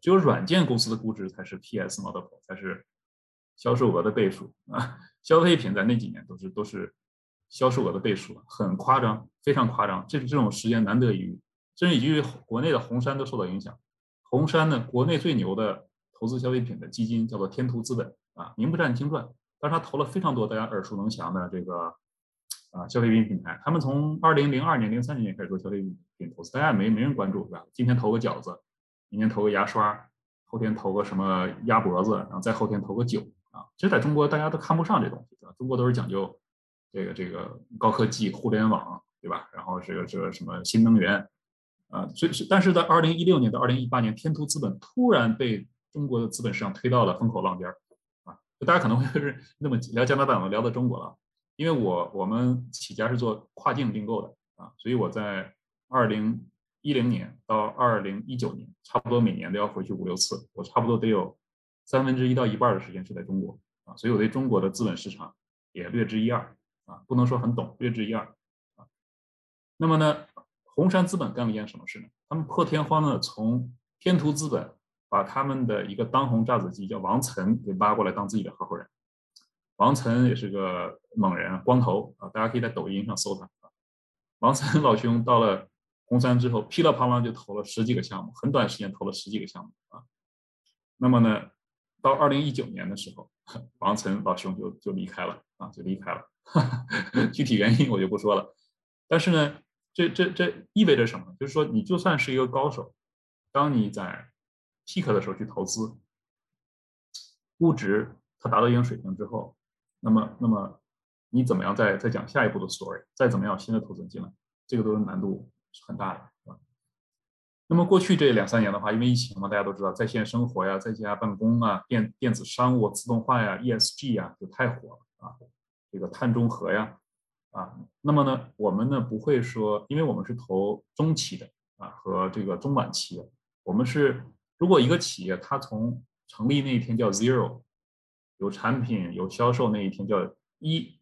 只有软件公司的估值才是 PS multiple，才是销售额的倍数啊！消费品在那几年都是都是销售额的倍数，很夸张，非常夸张。这这种时间难得一遇，甚至以至于国内的红杉都受到影响。红杉呢，国内最牛的投资消费品的基金叫做天图资本啊，名不占经传，但是他投了非常多大家耳熟能详的这个啊，消费品品牌，他们从二零零二年、零三年开始做消费品投资，大家没没人关注，是吧？今天投个饺子，明天投个牙刷，后天投个什么鸭脖子，然后再后天投个酒啊。其实在中国大家都看不上这东西，对吧？中国都是讲究这个这个高科技、互联网，对吧？然后这个这个什么新能源啊，所以是但是在二零一六年到二零一八年，天图资本突然被中国的资本市场推到了风口浪尖儿啊。大家可能会是那么聊加拿大，我聊到中国了。因为我我们起家是做跨境并购的啊，所以我在二零一零年到二零一九年，差不多每年都要回去五六次，我差不多得有三分之一到一半的时间是在中国啊，所以我对中国的资本市场也略知一二啊，不能说很懂，略知一二啊。那么呢，红杉资本干了一件什么事呢？他们破天荒的从天图资本把他们的一个当红炸子鸡叫王岑给挖过来当自己的合伙人。王岑也是个猛人，光头啊，大家可以在抖音上搜他。王岑 老兄到了红杉之后，噼里啪啦就投了十几个项目，很短时间投了十几个项目啊。那么呢，到二零一九年的时候，王岑老兄就就离开了啊，就离开了。具体原因我就不说了。但是呢，这这这意味着什么？就是说，你就算是一个高手，当你在 peak 的时候去投资，估值它达到一定水平之后。那么，那么你怎么样再再讲下一步的 story？再怎么样新的投资人进来，这个都是难度很大的，是吧？那么过去这两三年的话，因为疫情嘛，大家都知道在线生活呀、在家办公啊、电电子商务、自动化呀、ESG 呀，就太火了啊。这个碳中和呀，啊，那么呢，我们呢不会说，因为我们是投中期的啊和这个中晚期的，我们是如果一个企业它从成立那一天叫 zero。有产品有销售那一天叫一，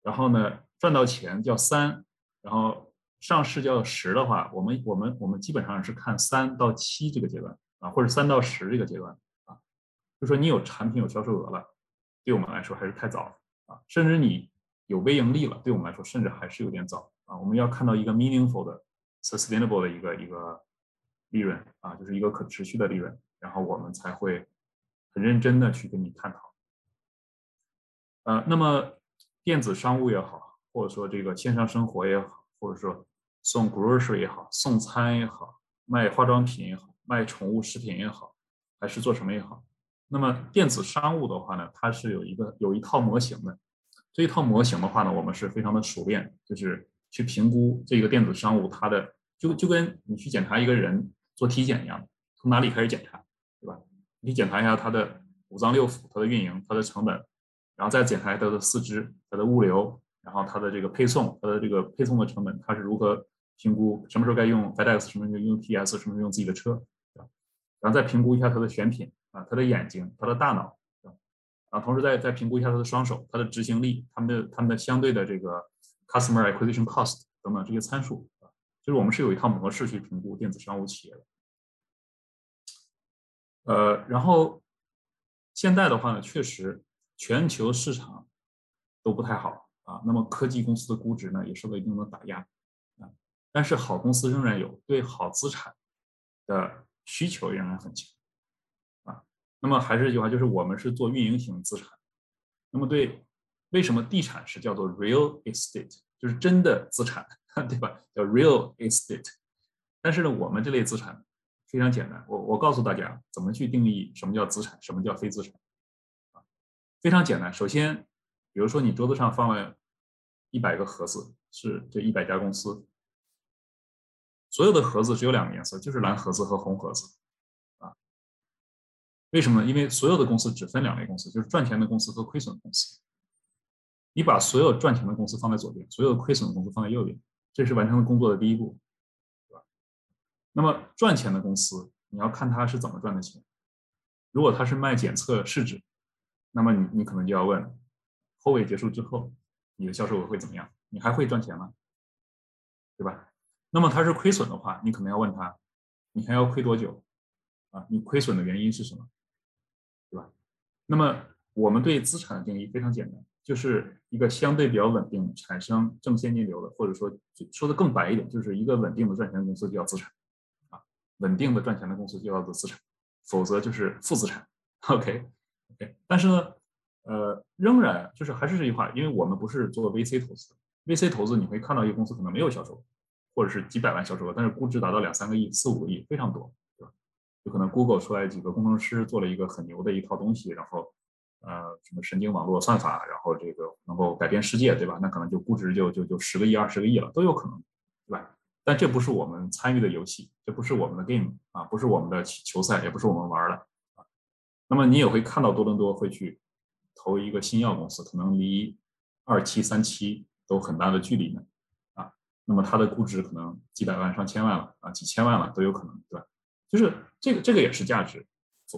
然后呢赚到钱叫三，然后上市叫十的话，我们我们我们基本上是看三到七这个阶段啊，或者三到十这个阶段啊，就说你有产品有销售额了，对我们来说还是太早啊，甚至你有微盈利了，对我们来说甚至还是有点早啊，我们要看到一个 meaningful 的 sustainable 的一个一个利润啊，就是一个可持续的利润，然后我们才会很认真的去跟你探讨。呃，那么电子商务也好，或者说这个线上生活也好，或者说送 grocery 也好，送餐也好，卖化妆品也好，卖宠物食品也好，还是做什么也好，那么电子商务的话呢，它是有一个有一套模型的。这一套模型的话呢，我们是非常的熟练，就是去评估这个电子商务它的，就就跟你去检查一个人做体检一样，从哪里开始检查，对吧？你检查一下它的五脏六腑，它的运营，它的成本。然后再检查它的四肢、它的物流，然后它的这个配送、它的这个配送的成本，它是如何评估？什么时候该用 FedEx，什么时候用 PS，什么时候用自己的车，然后再评估一下它的选品啊，它的眼睛、它的大脑，啊，同时再再评估一下它的双手、它的执行力、他们的他们的相对的这个 Customer Acquisition Cost 等等这些参数啊，就是我们是有一套模式去评估电子商务企业的。呃，然后现在的话呢，确实。全球市场都不太好啊，那么科技公司的估值呢也受到一定的打压啊，但是好公司仍然有对好资产的需求仍然很强啊。那么还是一句话，就是我们是做运营型资产。那么对，为什么地产是叫做 real estate，就是真的资产，对吧？叫 real estate。但是呢，我们这类资产非常简单，我我告诉大家怎么去定义什么叫资产，什么叫非资产。非常简单，首先，比如说你桌子上放了一百个盒子，是这一百家公司，所有的盒子只有两个颜色，就是蓝盒子和红盒子，啊，为什么呢？因为所有的公司只分两类公司，就是赚钱的公司和亏损公司。你把所有赚钱的公司放在左边，所有亏损的公司放在右边，这是完成工作的第一步，对吧？那么赚钱的公司，你要看它是怎么赚的钱。如果它是卖检测试纸。那么你你可能就要问，后尾结束之后，你的销售额会怎么样？你还会赚钱吗？对吧？那么它是亏损的话，你可能要问他，你还要亏多久？啊，你亏损的原因是什么？对吧？那么我们对资产的定义非常简单，就是一个相对比较稳定、产生正现金流的，或者说说的更白一点，就是一个稳定的赚钱的公司就叫资产，啊，稳定的赚钱的公司就叫做资产，否则就是负资产。OK。但是呢，呃，仍然就是还是这句话，因为我们不是做 VC 投资，VC 投资你会看到一个公司可能没有销售额，或者是几百万销售额，但是估值达到两三个亿、四五个亿，非常多，对吧？有可能 Google 出来几个工程师做了一个很牛的一套东西，然后呃什么神经网络算法，然后这个能够改变世界，对吧？那可能就估值就就就十个亿、二十个亿了，都有可能，对吧？但这不是我们参与的游戏，这不是我们的 game 啊，不是我们的球赛，也不是我们玩的。那么你也会看到多伦多会去投一个新药公司，可能离二期、三期。都很大的距离呢，啊，那么它的估值可能几百万、上千万了啊，几千万了都有可能，对吧？就是这个这个也是价值。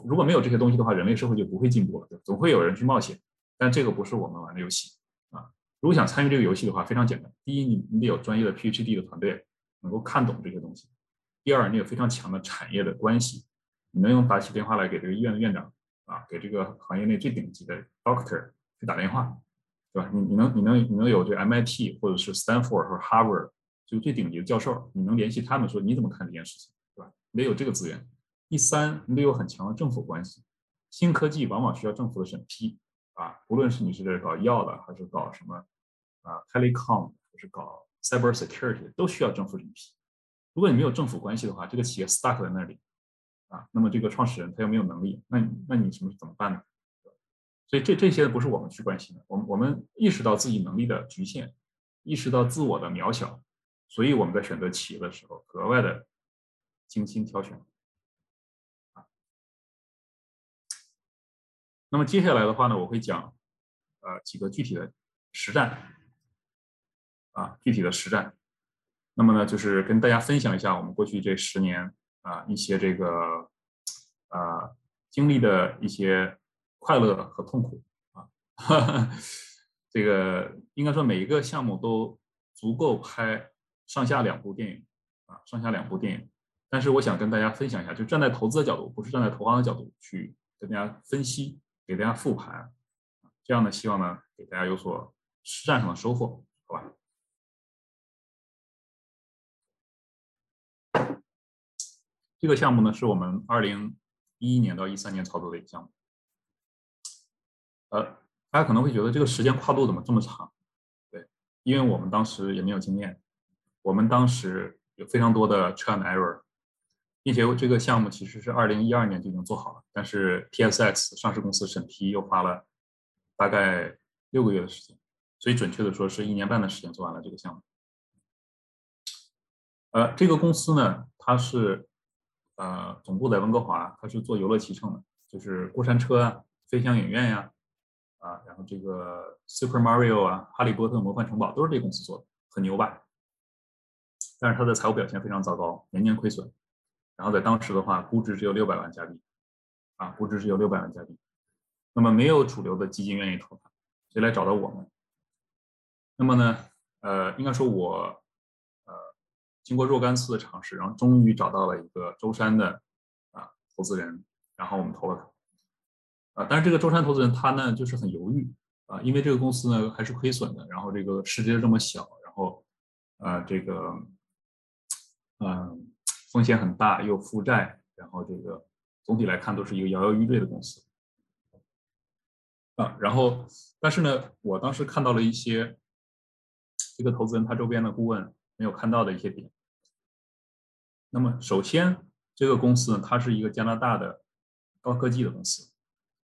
如果没有这些东西的话，人类社会就不会进步了，对总会有人去冒险。但这个不是我们玩的游戏啊。如果想参与这个游戏的话，非常简单。第一，你你得有专业的 PhD 的团队，能够看懂这些东西；第二，你有非常强的产业的关系，你能用打起电话来给这个医院的院长啊，给这个行业内最顶级的 doctor 去打电话。对吧？你你能你能你能有这 MIT 或者是 Stanford 或者 Harvard 就最顶级的教授，你能联系他们说你怎么看这件事情，对吧？你得有这个资源。第三，你得有很强的政府关系。新科技往往需要政府的审批啊，无论是你是搞药的，还是搞什么啊 telecom，还是搞 cyber security，都需要政府审批。如果你没有政府关系的话，这个企业 stuck 在那里啊，那么这个创始人他又没有能力，那那你什么怎么办呢？所以这这些不是我们去关心的，我们我们意识到自己能力的局限，意识到自我的渺小，所以我们在选择企业的时候格外的精心挑选。那么接下来的话呢，我会讲呃几个具体的实战，啊具体的实战，那么呢就是跟大家分享一下我们过去这十年啊一些这个啊经历的一些。快乐和痛苦啊，这个应该说每一个项目都足够拍上下两部电影啊，上下两部电影。但是我想跟大家分享一下，就站在投资的角度，不是站在投行的角度去跟大家分析，给大家复盘，这样呢，希望呢给大家有所实战上的收获，好吧？这个项目呢是我们二零一一年到一三年操作的一个项目。呃，大家可能会觉得这个时间跨度怎么这么长？对，因为我们当时也没有经验，我们当时有非常多的 trial and error，并且这个项目其实是二零一二年就已经做好了，但是 TSX 上市公司审批又花了大概六个月的时间，所以准确的说是一年半的时间做完了这个项目。呃，这个公司呢，它是呃总部在温哥华，它是做游乐骑乘的，就是过山车啊、飞翔影院呀。啊，然后这个 Super Mario 啊，哈利波特魔幻城堡都是这公司做的，很牛吧？但是它的财务表现非常糟糕，年年亏损。然后在当时的话，估值只有六百万加币，啊，估值只有六百万加币。那么没有主流的基金愿意投它，所以来找到我们。那么呢，呃，应该说我，经过若干次的尝试，然后终于找到了一个舟山的啊投资人，然后我们投了它。啊，但是这个舟山投资人他呢就是很犹豫啊，因为这个公司呢还是亏损的，然后这个市值这么小，然后呃这个嗯风险很大，又负债，然后这个总体来看都是一个摇摇欲坠的公司啊。然后但是呢，我当时看到了一些这个投资人他周边的顾问没有看到的一些点。那么首先，这个公司呢，它是一个加拿大的高科技的公司。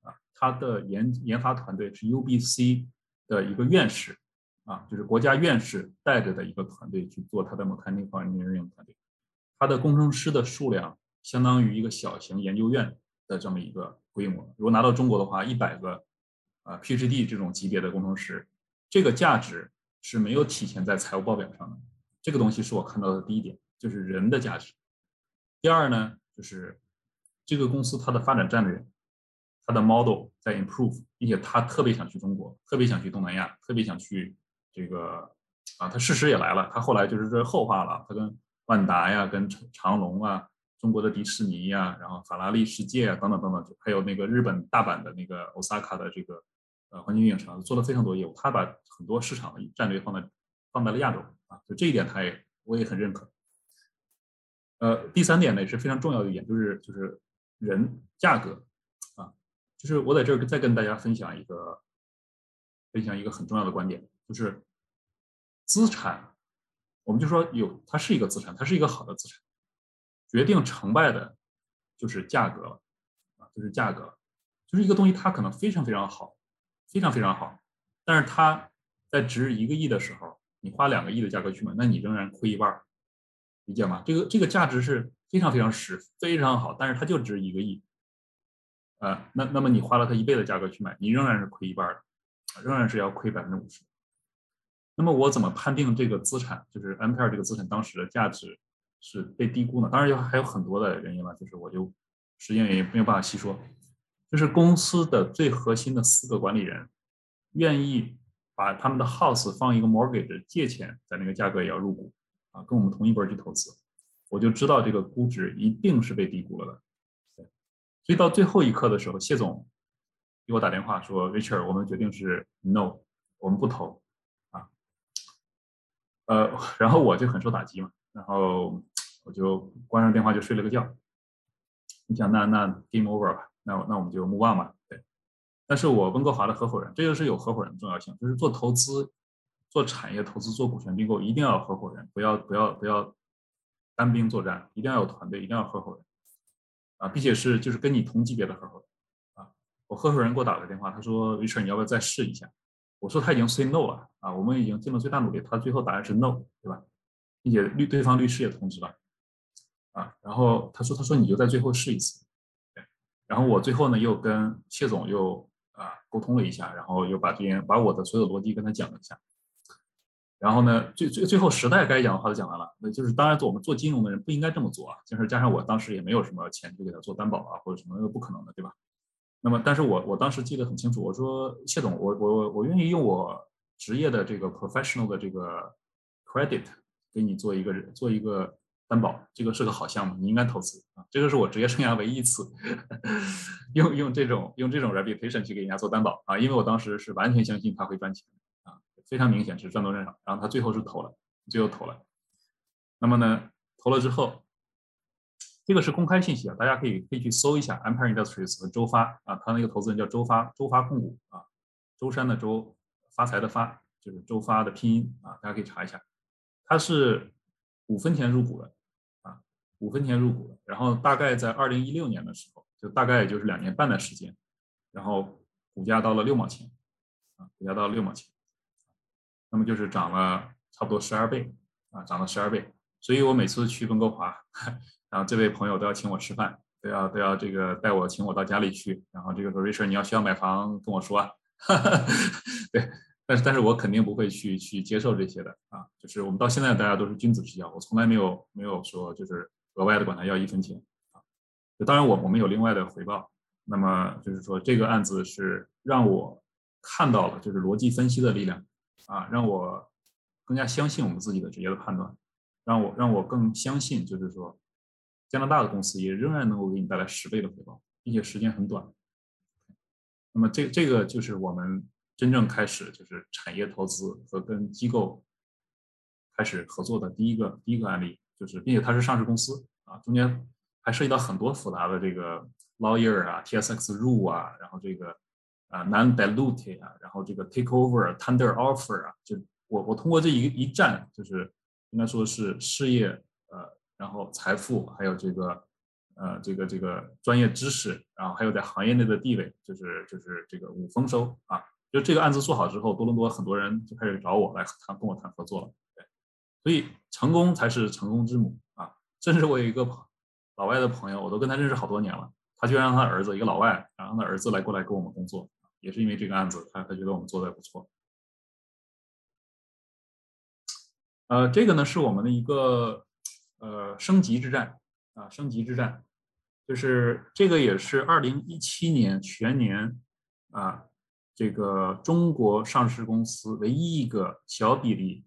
啊，它的研研发团队是 UBC 的一个院士，啊，就是国家院士带着的一个团队去做他的 mechanical engineering 团队。他的工程师的数量相当于一个小型研究院的这么一个规模。如果拿到中国的话，一百个啊 PhD 这种级别的工程师，这个价值是没有体现在财务报表上的。这个东西是我看到的第一点，就是人的价值。第二呢，就是这个公司它的发展战略。它的 model 在 improve，并且他特别想去中国，特别想去东南亚，特别想去这个啊，他事实也来了。他后来就是这后话了，他跟万达呀、跟长长隆啊、中国的迪士尼呀，然后法拉利世界啊等等等等，还有那个日本大阪的那个 Osaka 的这个呃环球影城，做了非常多业务。他把很多市场的战略放在放在了亚洲就这一点他也我也很认可。呃，第三点呢也是非常重要的一点，就是就是人价格啊。就是我在这儿再跟大家分享一个，分享一个很重要的观点，就是资产，我们就说有它是一个资产，它是一个好的资产，决定成败的就是价格啊，就是价格，就是一个东西它可能非常非常好，非常非常好，但是它在值一个亿的时候，你花两个亿的价格去买，那你仍然亏一半，理解吗？这个这个价值是非常非常实，非常好，但是它就值一个亿。啊，那那么你花了它一倍的价格去买，你仍然是亏一半的，仍然是要亏百分之五十。那么我怎么判定这个资产，就是 M P R 这个资产当时的价值是被低估呢？当然有还有很多的原因了，就是我就时间原因没有办法细说。就是公司的最核心的四个管理人愿意把他们的 house 放一个 mortgage 借钱，在那个价格也要入股啊，跟我们同一波去投资，我就知道这个估值一定是被低估了的。所以到最后一刻的时候，谢总给我打电话说：“Richard，我们决定是 no，我们不投啊。”呃，然后我就很受打击嘛，然后我就关上电话就睡了个觉。你想，那那 game over 吧，那那我们就 move on 吧。但是我温哥华的合伙人，这就是有合伙人的重要性，就是做投资、做产业投资、做股权并购，一定要合伙人，不要不要不要单兵作战，一定要有团队，一定要合伙人。啊，并且是就是跟你同级别的合伙人，啊，我合伙人给我打了个电话，他说，Richard，你要不要再试一下？我说他已经 say no 了，啊，我们已经尽了最大努力，他最后答案是 no，对吧？并且律对方律师也通知了，啊，然后他说，他说你就在最后试一次，然后我最后呢又跟谢总又沟通了一下，然后又把这些把我的所有逻辑跟他讲了一下。然后呢，最最最后时代该讲的话都讲完了，那就是当然做我们做金融的人不应该这么做啊，就是加上我当时也没有什么钱去给他做担保啊或者什么，那不可能的，对吧？那么，但是我我当时记得很清楚，我说谢总，我我我愿意用我职业的这个 professional 的这个 credit 给你做一个做一个担保，这个是个好项目，你应该投资啊，这个是我职业生涯唯一一次 用用这种用这种 reputation 去给人家做担保啊，因为我当时是完全相信他会赚钱啊。非常明显是赚多赚少，然后他最后是投了，最后投了。那么呢，投了之后，这个是公开信息啊，大家可以可以去搜一下 Empire Industries 和周发啊，他那个投资人叫周发，周发控股啊，舟山的舟，发财的发，就是周发的拼音啊，大家可以查一下。他是五分钱入股的，五分钱入股的，然后大概在二零一六年的时候，就大概也就是两年半的时间，然后股价到了六毛钱啊，股价到了六毛钱。那么就是涨了差不多十二倍啊，涨了十二倍。所以我每次去温哥华，然后这位朋友都要请我吃饭，都要都要这个带我请我到家里去。然后这个说 Richard，你要需要买房跟我说啊。对，但是但是我肯定不会去去接受这些的啊。就是我们到现在大家都是君子之交，我从来没有没有说就是额外的管他要一分钱啊。当然我我们有另外的回报。那么就是说这个案子是让我看到了就是逻辑分析的力量。啊，让我更加相信我们自己的职业的判断，让我让我更相信，就是说，加拿大的公司也仍然能够给你带来十倍的回报，并且时间很短。那么这这个就是我们真正开始就是产业投资和跟机构开始合作的第一个第一个案例，就是并且它是上市公司啊，中间还涉及到很多复杂的这个 lawyer 啊，TSX rule 啊，然后这个。啊 non dilute 啊，然后这个 takeover、tender offer 啊，就我我通过这一一站，就是应该说是事业呃，然后财富，还有这个呃这个这个专业知识，然后还有在行业内的地位，就是就是这个五丰收啊。就这个案子做好之后，多伦多很多人就开始找我来谈，跟我谈合作了。所以成功才是成功之母啊。甚至我有一个朋老外的朋友，我都跟他认识好多年了，他就让他儿子一个老外，然后他儿子来过来跟我们工作。也是因为这个案子，他他觉得我们做的不错。呃，这个呢是我们的一个呃升级之战啊，升级之战，就是这个也是二零一七年全年啊，这个中国上市公司唯一一个小比例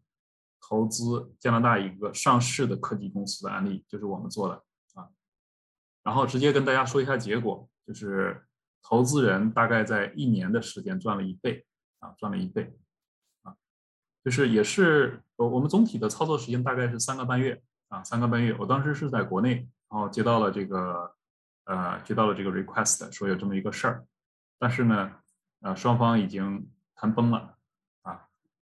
投资加拿大一个上市的科技公司的案例，就是我们做的啊。然后直接跟大家说一下结果，就是。投资人大概在一年的时间赚了一倍啊，赚了一倍啊，就是也是我我们总体的操作时间大概是三个半月啊，三个半月。我当时是在国内，然后接到了这个呃接到了这个 request，说有这么一个事儿，但是呢，呃双方已经谈崩了，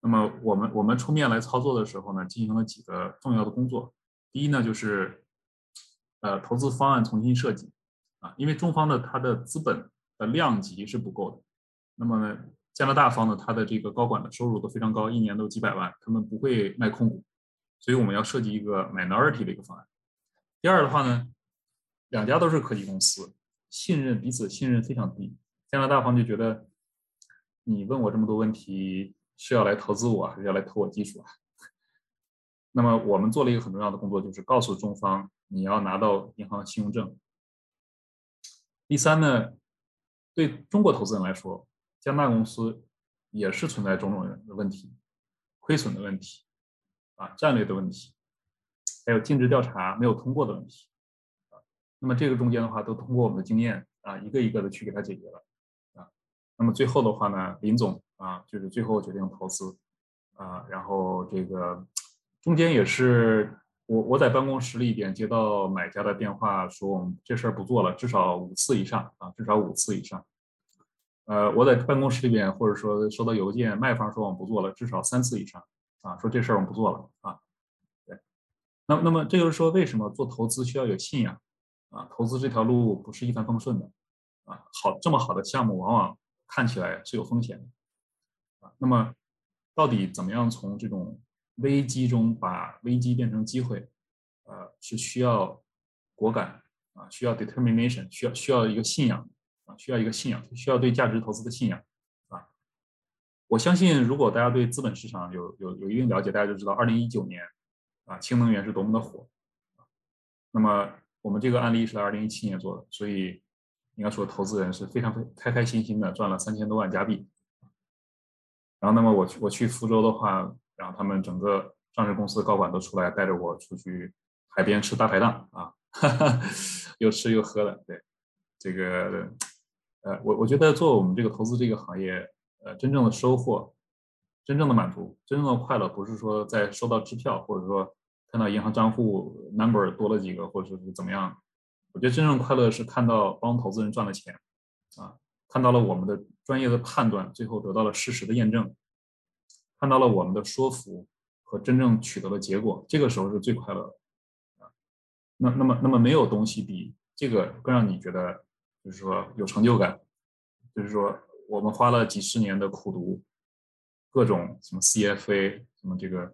那么我们我们出面来操作的时候呢，进行了几个重要的工作。第一呢，就是呃投资方案重新设计啊，因为中方的它的资本的量级是不够的。那么加拿大方呢，它的这个高管的收入都非常高，一年都几百万，他们不会卖空股，所以我们要设计一个 minority 的一个方案。第二的话呢，两家都是科技公司，信任彼此信任非常低。加拿大方就觉得你问我这么多问题是要来投资我还是要来投我技术啊？那么我们做了一个很重要的工作，就是告诉中方你要拿到银行信用证。第三呢，对中国投资人来说。加拿大公司也是存在种种的问题，亏损的问题，啊，战略的问题，还有尽职调查没有通过的问题，啊，那么这个中间的话，都通过我们的经验啊，一个一个的去给他解决了，啊，那么最后的话呢，林总啊，就是最后决定投资，啊，然后这个中间也是我我在办公室里边接到买家的电话，说我们这事儿不做了，至少五次以上啊，至少五次以上。呃，我在办公室里边，或者说收到邮件，卖方说我们不做了，至少三次以上啊，说这事儿我们不做了啊。对，那那么这就是说，为什么做投资需要有信仰啊？投资这条路不是一帆风顺的啊。好，这么好的项目，往往看起来是有风险的。那么，到底怎么样从这种危机中把危机变成机会？呃，是需要果敢啊，需要 determination，需要需要一个信仰啊。需要一个信仰，需要对价值投资的信仰啊！我相信，如果大家对资本市场有有有一定了解，大家就知道，二零一九年啊，氢能源是多么的火。那么我们这个案例是在二零一七年做的，所以应该说投资人是非常非开开心心的赚了三千多万加币。然后，那么我去我去福州的话，然后他们整个上市公司高管都出来带着我出去海边吃大排档啊，哈 哈又吃又喝的，对这个。呃，我我觉得做我们这个投资这个行业，呃，真正的收获、真正的满足、真正的快乐，不是说在收到支票，或者说看到银行账户 number 多了几个，或者是怎么样。我觉得真正快乐是看到帮投资人赚了钱，啊，看到了我们的专业的判断最后得到了事实的验证，看到了我们的说服和真正取得了结果，这个时候是最快乐的。啊，那那么那么没有东西比这个更让你觉得。就是说有成就感，就是说我们花了几十年的苦读，各种什么 CFA，什么这个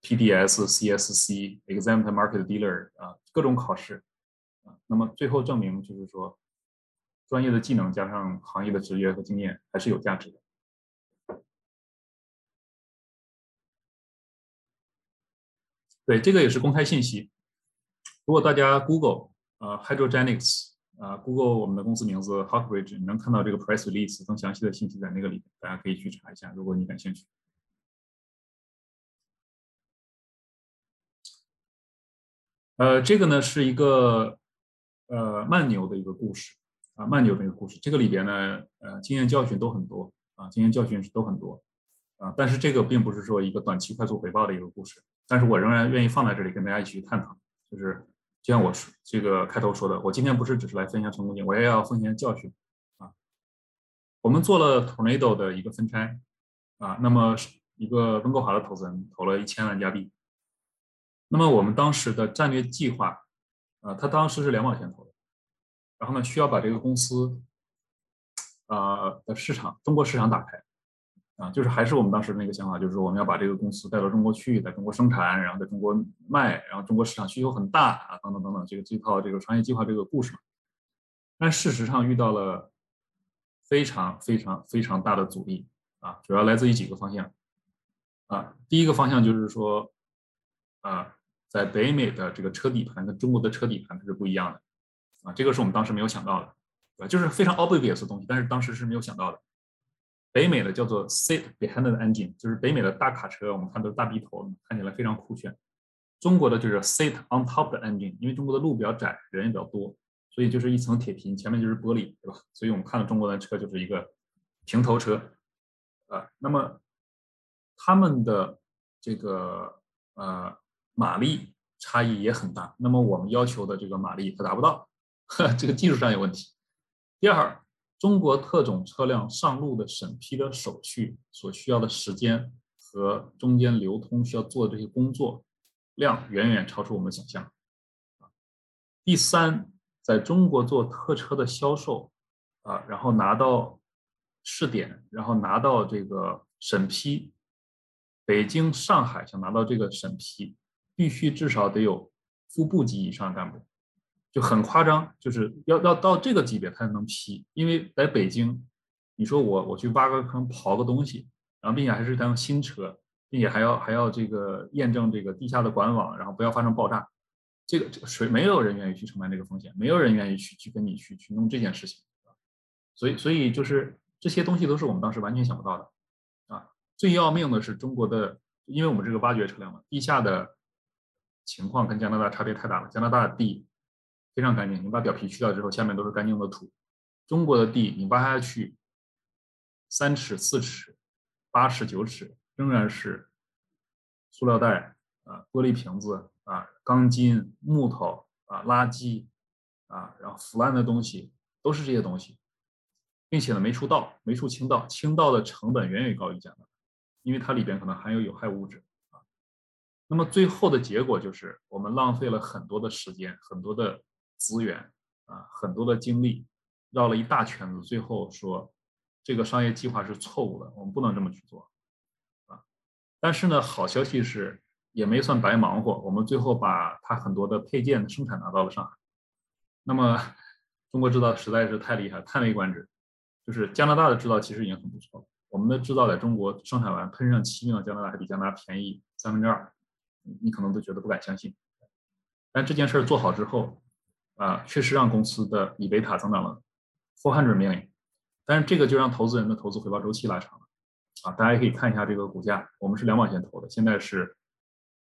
PDS、CSC、Exam Market Dealer 啊，各种考试啊，那么最后证明就是说，专业的技能加上行业的职业和经验还是有价值的。对，这个也是公开信息。如果大家 Google 啊 Hydrogenics。啊，Google 我们的公司名字 Hawkridge，你能看到这个 press release 更详细的信息在那个里面，大家可以去查一下，如果你感兴趣。呃，这个呢是一个呃慢牛的一个故事啊，慢牛的一个故事。这个里边呢，呃，经验教训都很多啊，经验教训是都很多啊，但是这个并不是说一个短期快速回报的一个故事，但是我仍然愿意放在这里跟大家一起去探讨，就是。就像我说这个开头说的，我今天不是只是来分享成功经验，我也要分享教训啊。我们做了 Tornado 的一个分拆啊，那么一个温哥华的投资人投了一千万加币。那么我们当时的战略计划啊，他当时是两毛钱投的，然后呢需要把这个公司啊的市场中国市场打开。啊，就是还是我们当时那个想法，就是说我们要把这个公司带到中国去，在中国生产，然后在中国卖，然后中国市场需求很大啊，等等等等，这个这套这个商业计划这个故事。但事实上遇到了非常非常非常大的阻力啊，主要来自于几个方向啊。第一个方向就是说啊，在北美的这个车底盘跟中国的车底盘它是不一样的啊，这个是我们当时没有想到的，对吧？就是非常 obvious 的东西，但是当时是没有想到的。北美的叫做 sit behind the engine，就是北美的大卡车，我们看都是大鼻头，看起来非常酷炫。中国的就是 sit on top the engine，因为中国的路比较窄，人也比较多，所以就是一层铁皮，前面就是玻璃，对吧？所以我们看到中国的车就是一个平头车，啊，那么他们的这个呃马力差异也很大，那么我们要求的这个马力它达不到，呵 这个技术上有问题。第二。中国特种车辆上路的审批的手续所需要的时间和中间流通需要做的这些工作量远远超出我们想象。第三，在中国做特车的销售啊，然后拿到试点，然后拿到这个审批，北京、上海想拿到这个审批，必须至少得有副部级以上干部，就很夸张，就是要要到这个级别才能批。因为在北京，你说我我去挖个坑刨个东西，然后并且还是一辆新车，并且还要还要这个验证这个地下的管网，然后不要发生爆炸。这个这个谁没有人愿意去承担这个风险，没有人愿意去去跟你去去弄这件事情，所以所以就是这些东西都是我们当时完全想不到的，啊，最要命的是中国的，因为我们这个挖掘车辆嘛，地下的情况跟加拿大差别太大了，加拿大的地非常干净，你把表皮去掉之后，下面都是干净的土，中国的地你挖下去三尺四尺八尺九尺仍然是塑料袋啊玻璃瓶子。啊，钢筋、木头啊，垃圾啊，然后腐烂的东西都是这些东西，并且呢，没出道，没出清道，清道的成本远远高于加拿大，因为它里边可能含有有害物质啊。那么最后的结果就是，我们浪费了很多的时间、很多的资源啊、很多的精力，绕了一大圈子，最后说这个商业计划是错误的，我们不能这么去做啊。但是呢，好消息是。也没算白忙活，我们最后把它很多的配件生产拿到了上海。那么，中国制造实在是太厉害，叹为观止。就是加拿大的制造其实已经很不错了，我们的制造在中国生产完喷上漆呢，加拿大还比加拿大便宜三分之二，你可能都觉得不敢相信。但这件事儿做好之后，啊，确实让公司的以贝塔增长了 four hundred million，但是这个就让投资人的投资回报周期拉长了。啊，大家可以看一下这个股价，我们是两毛钱投的，现在是。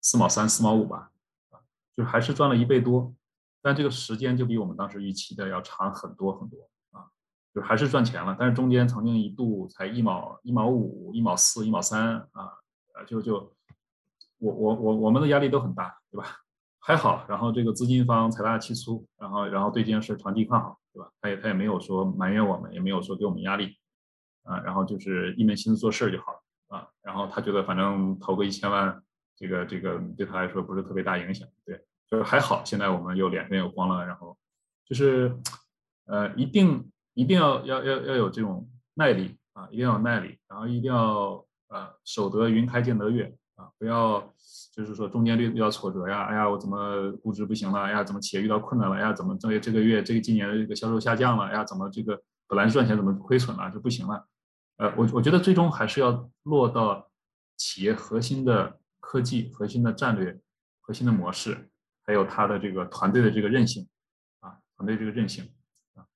四毛三、四毛五吧，啊，就还是赚了一倍多，但这个时间就比我们当时预期的要长很多很多啊，就还是赚钱了，但是中间曾经一度才一毛、一毛五、一毛四、一毛三，啊，就就我我我我们的压力都很大，对吧？还好，然后这个资金方财大气粗，然后然后对这件事长期看好，对吧？他也他也没有说埋怨我们，也没有说给我们压力，啊，然后就是一门心思做事儿就好了啊，然后他觉得反正投个一千万。这个这个对他来说不是特别大影响，对，就是还好。现在我们又脸上有光了，然后就是，呃，一定一定要要要要有这种耐力啊，一定要有耐力，然后一定要呃守得云开见得月啊，不要就是说中间遇遇到挫折呀，哎呀我怎么估值不行了，哎呀怎么企业遇到困难了，哎呀怎么这这个月这个今年的这个销售下降了，哎呀怎么这个本来赚钱怎么亏损了就不行了，呃我我觉得最终还是要落到企业核心的。科技核心的战略、核心的模式，还有他的这个团队的这个韧性，啊，团队这个韧性啊。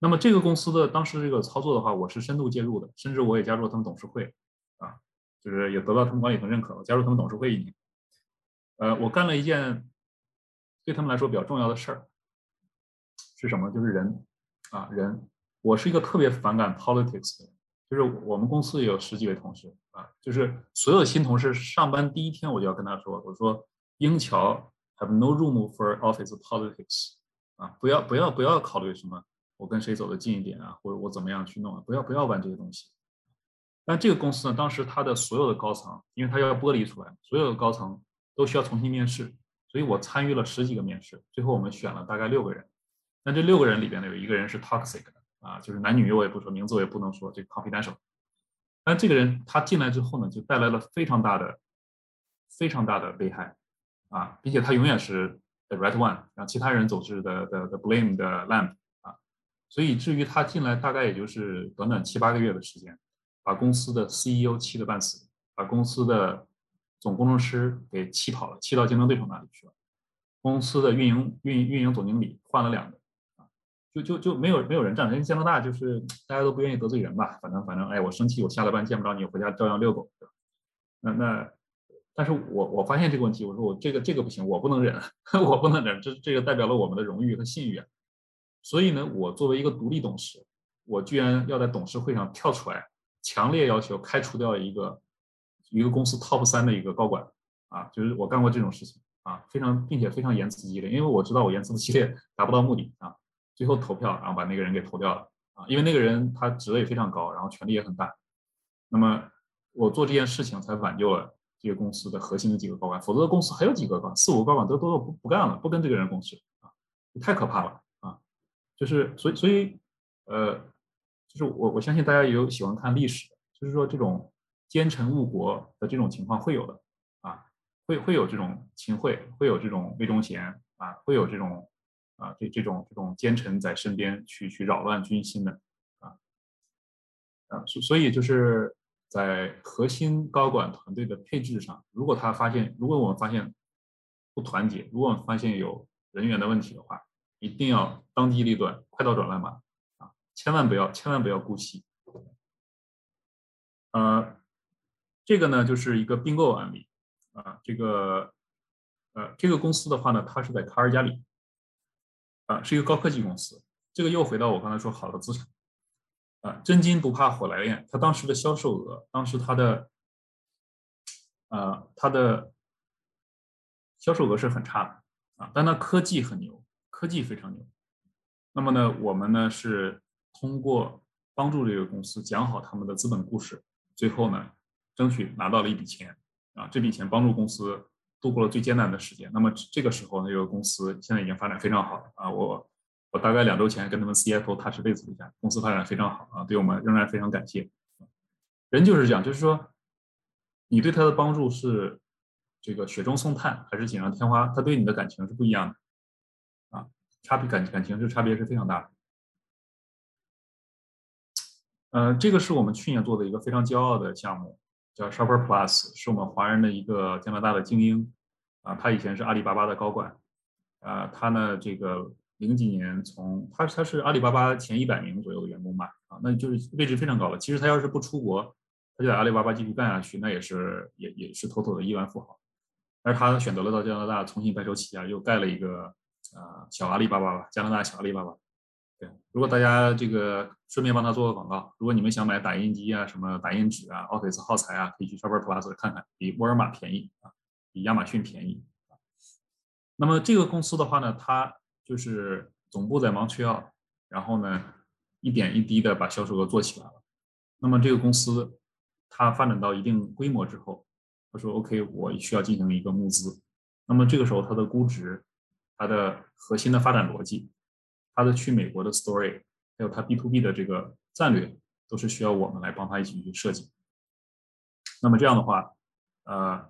那么这个公司的当时这个操作的话，我是深度介入的，甚至我也加入他们董事会，啊，就是也得到他们管理层认可，我加入他们董事会一年。呃，我干了一件对他们来说比较重要的事儿，是什么？就是人，啊，人。我是一个特别反感 politics 的人。就是我们公司有十几位同事啊，就是所有新同事上班第一天我就要跟他说，我说英桥 have no room for office politics 啊，不要不要不要考虑什么我跟谁走得近一点啊，或者我怎么样去弄啊，不要不要玩这些东西。但这个公司呢，当时他的所有的高层，因为他要剥离出来，所有的高层都需要重新面试，所以我参与了十几个面试，最后我们选了大概六个人。那这六个人里边呢，有一个人是 toxic 的。啊，就是男女我也不说，名字我也不能说，这个 confidential。但这个人他进来之后呢，就带来了非常大的、非常大的危害啊，并且他永远是 the right one，让其他人总是的的的 blame 的 lamp 啊，所以至于他进来大概也就是短短七八个月的时间，把公司的 CEO 气得半死，把公司的总工程师给气跑了，气到竞争对手那里去了，公司的运营运运营总经理换了两个。就就就没有没有人站，因为加拿大就是大家都不愿意得罪人吧，反正反正哎，我生气，我下了班见不着你，回家照样遛狗，对吧？那那，但是我我发现这个问题，我说我这个这个不行，我不能忍，我不能忍，这这个代表了我们的荣誉和信誉。所以呢，我作为一个独立董事，我居然要在董事会上跳出来，强烈要求开除掉一个一个公司 top 三的一个高管啊，就是我干过这种事情啊，非常并且非常言辞激烈，因为我知道我言辞激烈达不到目的啊。最后投票，然后把那个人给投掉了啊！因为那个人他职位非常高，然后权力也很大。那么我做这件事情才挽救了这个公司的核心的几个高管，否则公司还有几个高管，四五个高管都都不不干了，不跟这个人共事啊，太可怕了啊！就是所以所以呃，就是我我相信大家也有喜欢看历史的，就是说这种奸臣误国的这种情况会有的啊，会会有这种秦桧，会有这种魏忠贤啊，会有这种啊这这种这种奸臣在身边去去扰乱军心的。啊，啊所所以就是在核心高管团队的配置上，如果他发现，如果我们发现不团结，如果我们发现有人员的问题的话，一定要当机立断，快刀斩乱麻，千万不要，千万不要姑息。呃，这个呢就是一个并购案例啊，这个呃这个公司的话呢，它是在卡尔加里啊，是一个高科技公司。这个又回到我刚才说好的资产。啊，真金不怕火来炼。他当时的销售额，当时他的，呃，他的销售额是很差的啊，但他科技很牛，科技非常牛。那么呢，我们呢是通过帮助这个公司讲好他们的资本故事，最后呢，争取拿到了一笔钱啊，这笔钱帮助公司度过了最艰难的时间。那么这个时候呢，这个公司现在已经发展非常好啊，我。我大概两周前跟他们 CFO 踏实 base 一下，公司发展非常好啊，对我们仍然非常感谢。人就是这样，就是说，你对他的帮助是这个雪中送炭，还是锦上添花，他对你的感情是不一样的啊，差别感感情是差别是非常大的。呃，这个是我们去年做的一个非常骄傲的项目，叫 Shopper Plus，是我们华人的一个加拿大的精英啊，他以前是阿里巴巴的高管啊，他呢这个。零几年从他他是阿里巴巴前一百名左右的员工吧，啊，那就是位置非常高了。其实他要是不出国，他就在阿里巴巴继续干下去，那也是也也是妥妥的亿万富豪。但是他选择了到加拿大重新白手起家，又盖了一个啊小阿里巴巴吧，加拿大小阿里巴巴。对，如果大家这个顺便帮他做个广告，如果你们想买打印机啊、什么打印纸啊、Office 耗材啊，可以去 Shopper Plus 看看，比沃尔玛便宜啊，比亚马逊便宜。那么这个公司的话呢，它就是总部在 Montreal，然后呢，一点一滴的把销售额做起来了。那么这个公司它发展到一定规模之后，他说 OK，我需要进行一个募资。那么这个时候它的估值、它的核心的发展逻辑、他的去美国的 story，还有他 B to B 的这个战略，都是需要我们来帮他一起去设计。那么这样的话，呃，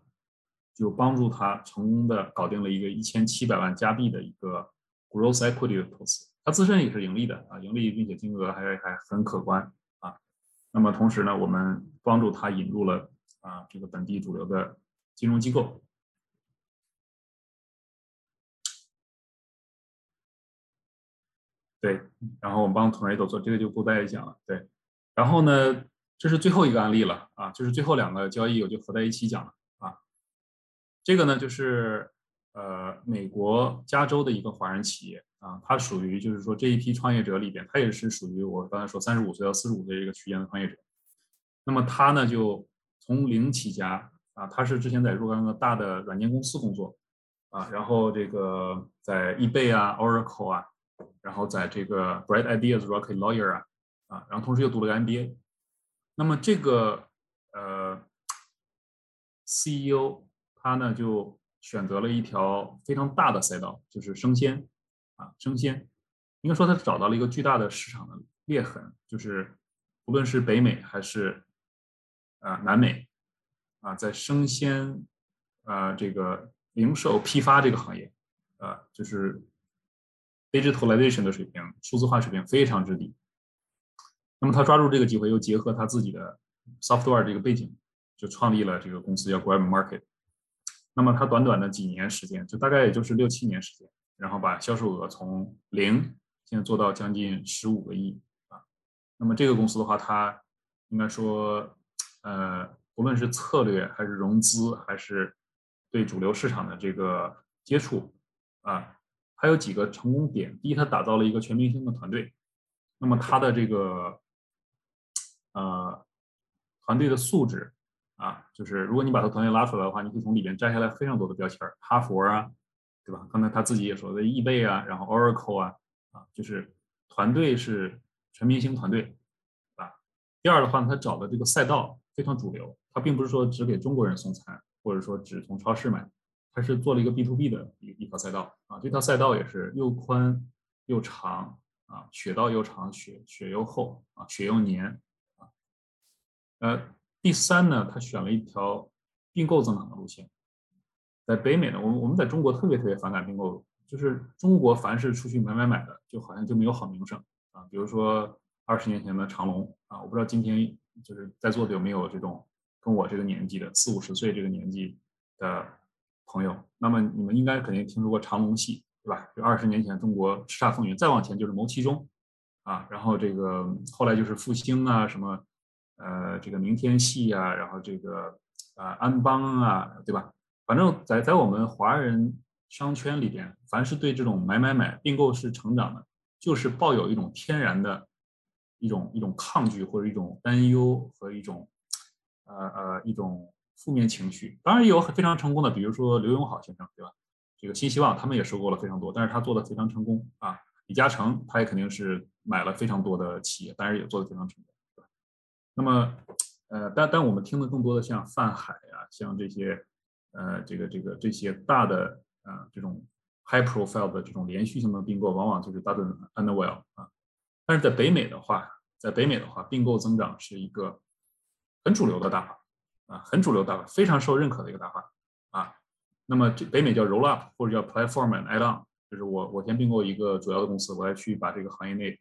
就帮助他成功的搞定了一个一千七百万加币的一个。gross equity 的投资，他自身也是盈利的啊，盈利并且金额还还很可观啊。那么同时呢，我们帮助他引入了啊这个本地主流的金融机构。对，然后我们帮 Tornado 做这个就不再讲了。对，然后呢，这是最后一个案例了啊，就是最后两个交易我就合在一起讲了啊。这个呢就是。呃，美国加州的一个华人企业啊，它属于就是说这一批创业者里边，它也是属于我刚才说三十五岁到四十五岁这个区间的创业者。那么他呢，就从零起家啊，他是之前在若干个大的软件公司工作啊，然后这个在 eBay 啊、Oracle 啊，然后在这个 Bright Ideas Rocket Lawyer 啊啊，然后同时又读了个 MBA。那么这个呃 CEO 他呢就。选择了一条非常大的赛道，就是生鲜啊，生鲜，应该说他找到了一个巨大的市场的裂痕，就是无论是北美还是啊南美啊，在生鲜啊这个零售批发这个行业啊，就是 digitalization 的水平，数字化水平非常之低。那么他抓住这个机会，又结合他自己的 software 这个背景，就创立了这个公司叫 Grab Market。那么他短短的几年时间，就大概也就是六七年时间，然后把销售额从零现在做到将近十五个亿啊。那么这个公司的话，它应该说，呃，不论是策略还是融资，还是对主流市场的这个接触啊，还有几个成功点。第一，它打造了一个全明星的团队。那么它的这个呃团队的素质。啊，就是如果你把他团队拉出来的话，你可以从里边摘下来非常多的标签，哈佛啊，对吧？刚才他自己也说的易贝啊，然后 Oracle 啊，啊，就是团队是全明星团队，啊。第二的话，他找的这个赛道非常主流，他并不是说只给中国人送餐，或者说只从超市买，它是做了一个 B to B 的一一条赛道啊。这条赛道也是又宽又长啊，雪道又长，雪雪又厚啊，雪又黏啊。呃，第三呢，它选了一条并购增长的路线。在北美呢，我们我们在中国特别特别反感并购，就是中国凡是出去买买买的，就好像就没有好名声啊。比如说二十年前的长隆啊，我不知道今天就是在座的有没有这种跟我这个年纪的四五十岁这个年纪的朋友。那么你们应该肯定听说过长隆系，对吧？就二十年前中国叱咤风云，再往前就是牟其中啊，然后这个后来就是复兴啊，什么呃这个明天系啊，然后这个啊安邦啊，对吧？反正，在在我们华人商圈里边，凡是对这种买买买并购式成长的，就是抱有一种天然的一种一种抗拒或者一种担忧和一种呃呃一种负面情绪。当然也有非常成功的，比如说刘永好先生，对吧？这个新希望他们也收购了非常多，但是他做的非常成功啊。李嘉诚他也肯定是买了非常多的企业，但是也做的非常成功，对吧？那么呃，但但我们听的更多的像泛海啊，像这些。呃，这个这个这些大的啊，这种 high profile 的这种连续性的并购，往往就是 Dutton and Well 啊。但是在北美的话，在北美的话，并购增长是一个很主流的大法啊，很主流大法，非常受认可的一个大法啊。那么这北美叫 roll up 或者叫 platform and add on，就是我我先并购一个主要的公司，我要去把这个行业内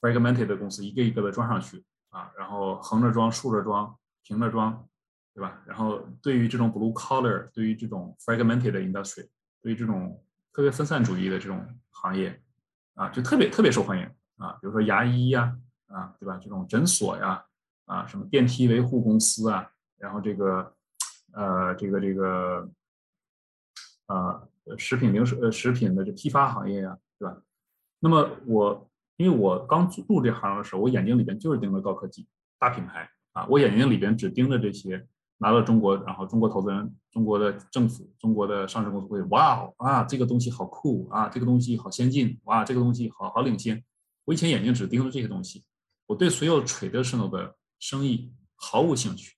fragmented 的公司一个一个的装上去啊，然后横着装、竖着装、平着装。对吧？然后对于这种 blue collar，对于这种 fragmented industry，对于这种特别分散主义的这种行业，啊，就特别特别受欢迎啊。比如说牙医呀，啊，对吧？这种诊所呀，啊，什么电梯维护公司啊，然后这个，呃，这个这个，呃，食品零售呃食品的这批发行业呀，对吧？那么我因为我刚入这行的时候，我眼睛里边就是盯着高科技大品牌啊，我眼睛里边只盯着这些。拿到中国，然后中国投资人、中国的政府、中国的上市公司会，哇啊，这个东西好酷啊，这个东西好先进，哇，这个东西好好领先。我以前眼睛只盯着这些东西，我对所有 traditional 的生意毫无兴趣，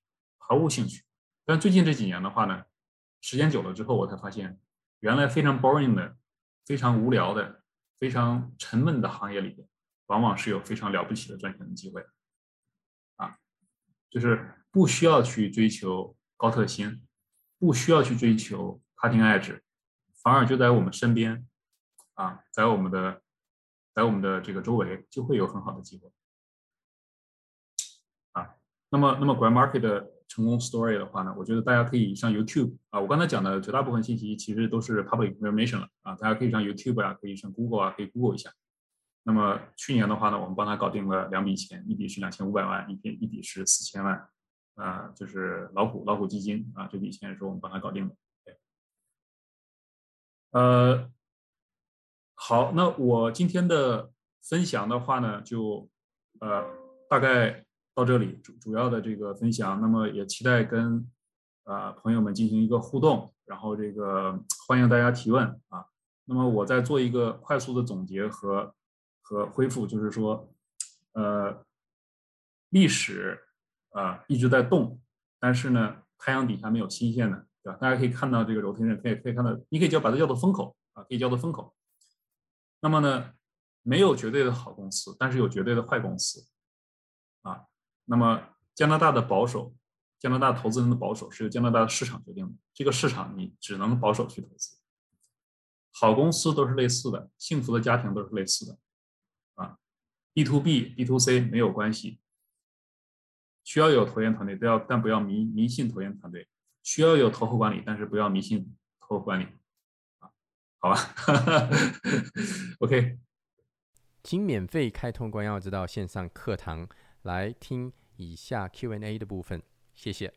毫无兴趣。但最近这几年的话呢，时间久了之后，我才发现，原来非常 boring 的、非常无聊的、非常沉闷的行业里边，往往是有非常了不起的赚钱的机会，啊，就是。不需要去追求高特新，不需要去追求 cutting edge，反而就在我们身边，啊，在我们的，在我们的这个周围就会有很好的机会，啊，那么那么 Grand Market 的成功 story 的话呢，我觉得大家可以上 YouTube 啊，我刚才讲的绝大部分信息其实都是 public information 了啊，大家可以上 YouTube 啊，可以上 Google 啊，可以 Google 一下。那么去年的话呢，我们帮他搞定了两笔钱，一笔是两千五百万，一笔一笔是四千万。啊，就是老虎老虎基金啊，这笔钱是我们帮他搞定的。呃，好，那我今天的分享的话呢，就呃大概到这里主主要的这个分享。那么也期待跟啊朋友们进行一个互动，然后这个欢迎大家提问啊。那么我再做一个快速的总结和和恢复，就是说，呃，历史。啊，一直在动，但是呢，太阳底下没有新鲜的，对吧？大家可以看到这个 rotation，可以可以看到，你可以叫把它叫做风口啊，可以叫做风口。那么呢，没有绝对的好公司，但是有绝对的坏公司啊。那么加拿大的保守，加拿大投资人的保守是由加拿大的市场决定的，这个市场你只能保守去投资。好公司都是类似的，幸福的家庭都是类似的啊。B to B、B to C 没有关系。需要有投研团队，都要但不要迷迷信投研团队。需要有投后管理，但是不要迷信投后管理。啊，好吧。OK，请免费开通关耀之道线上课堂来听以下 Q&A 的部分，谢谢。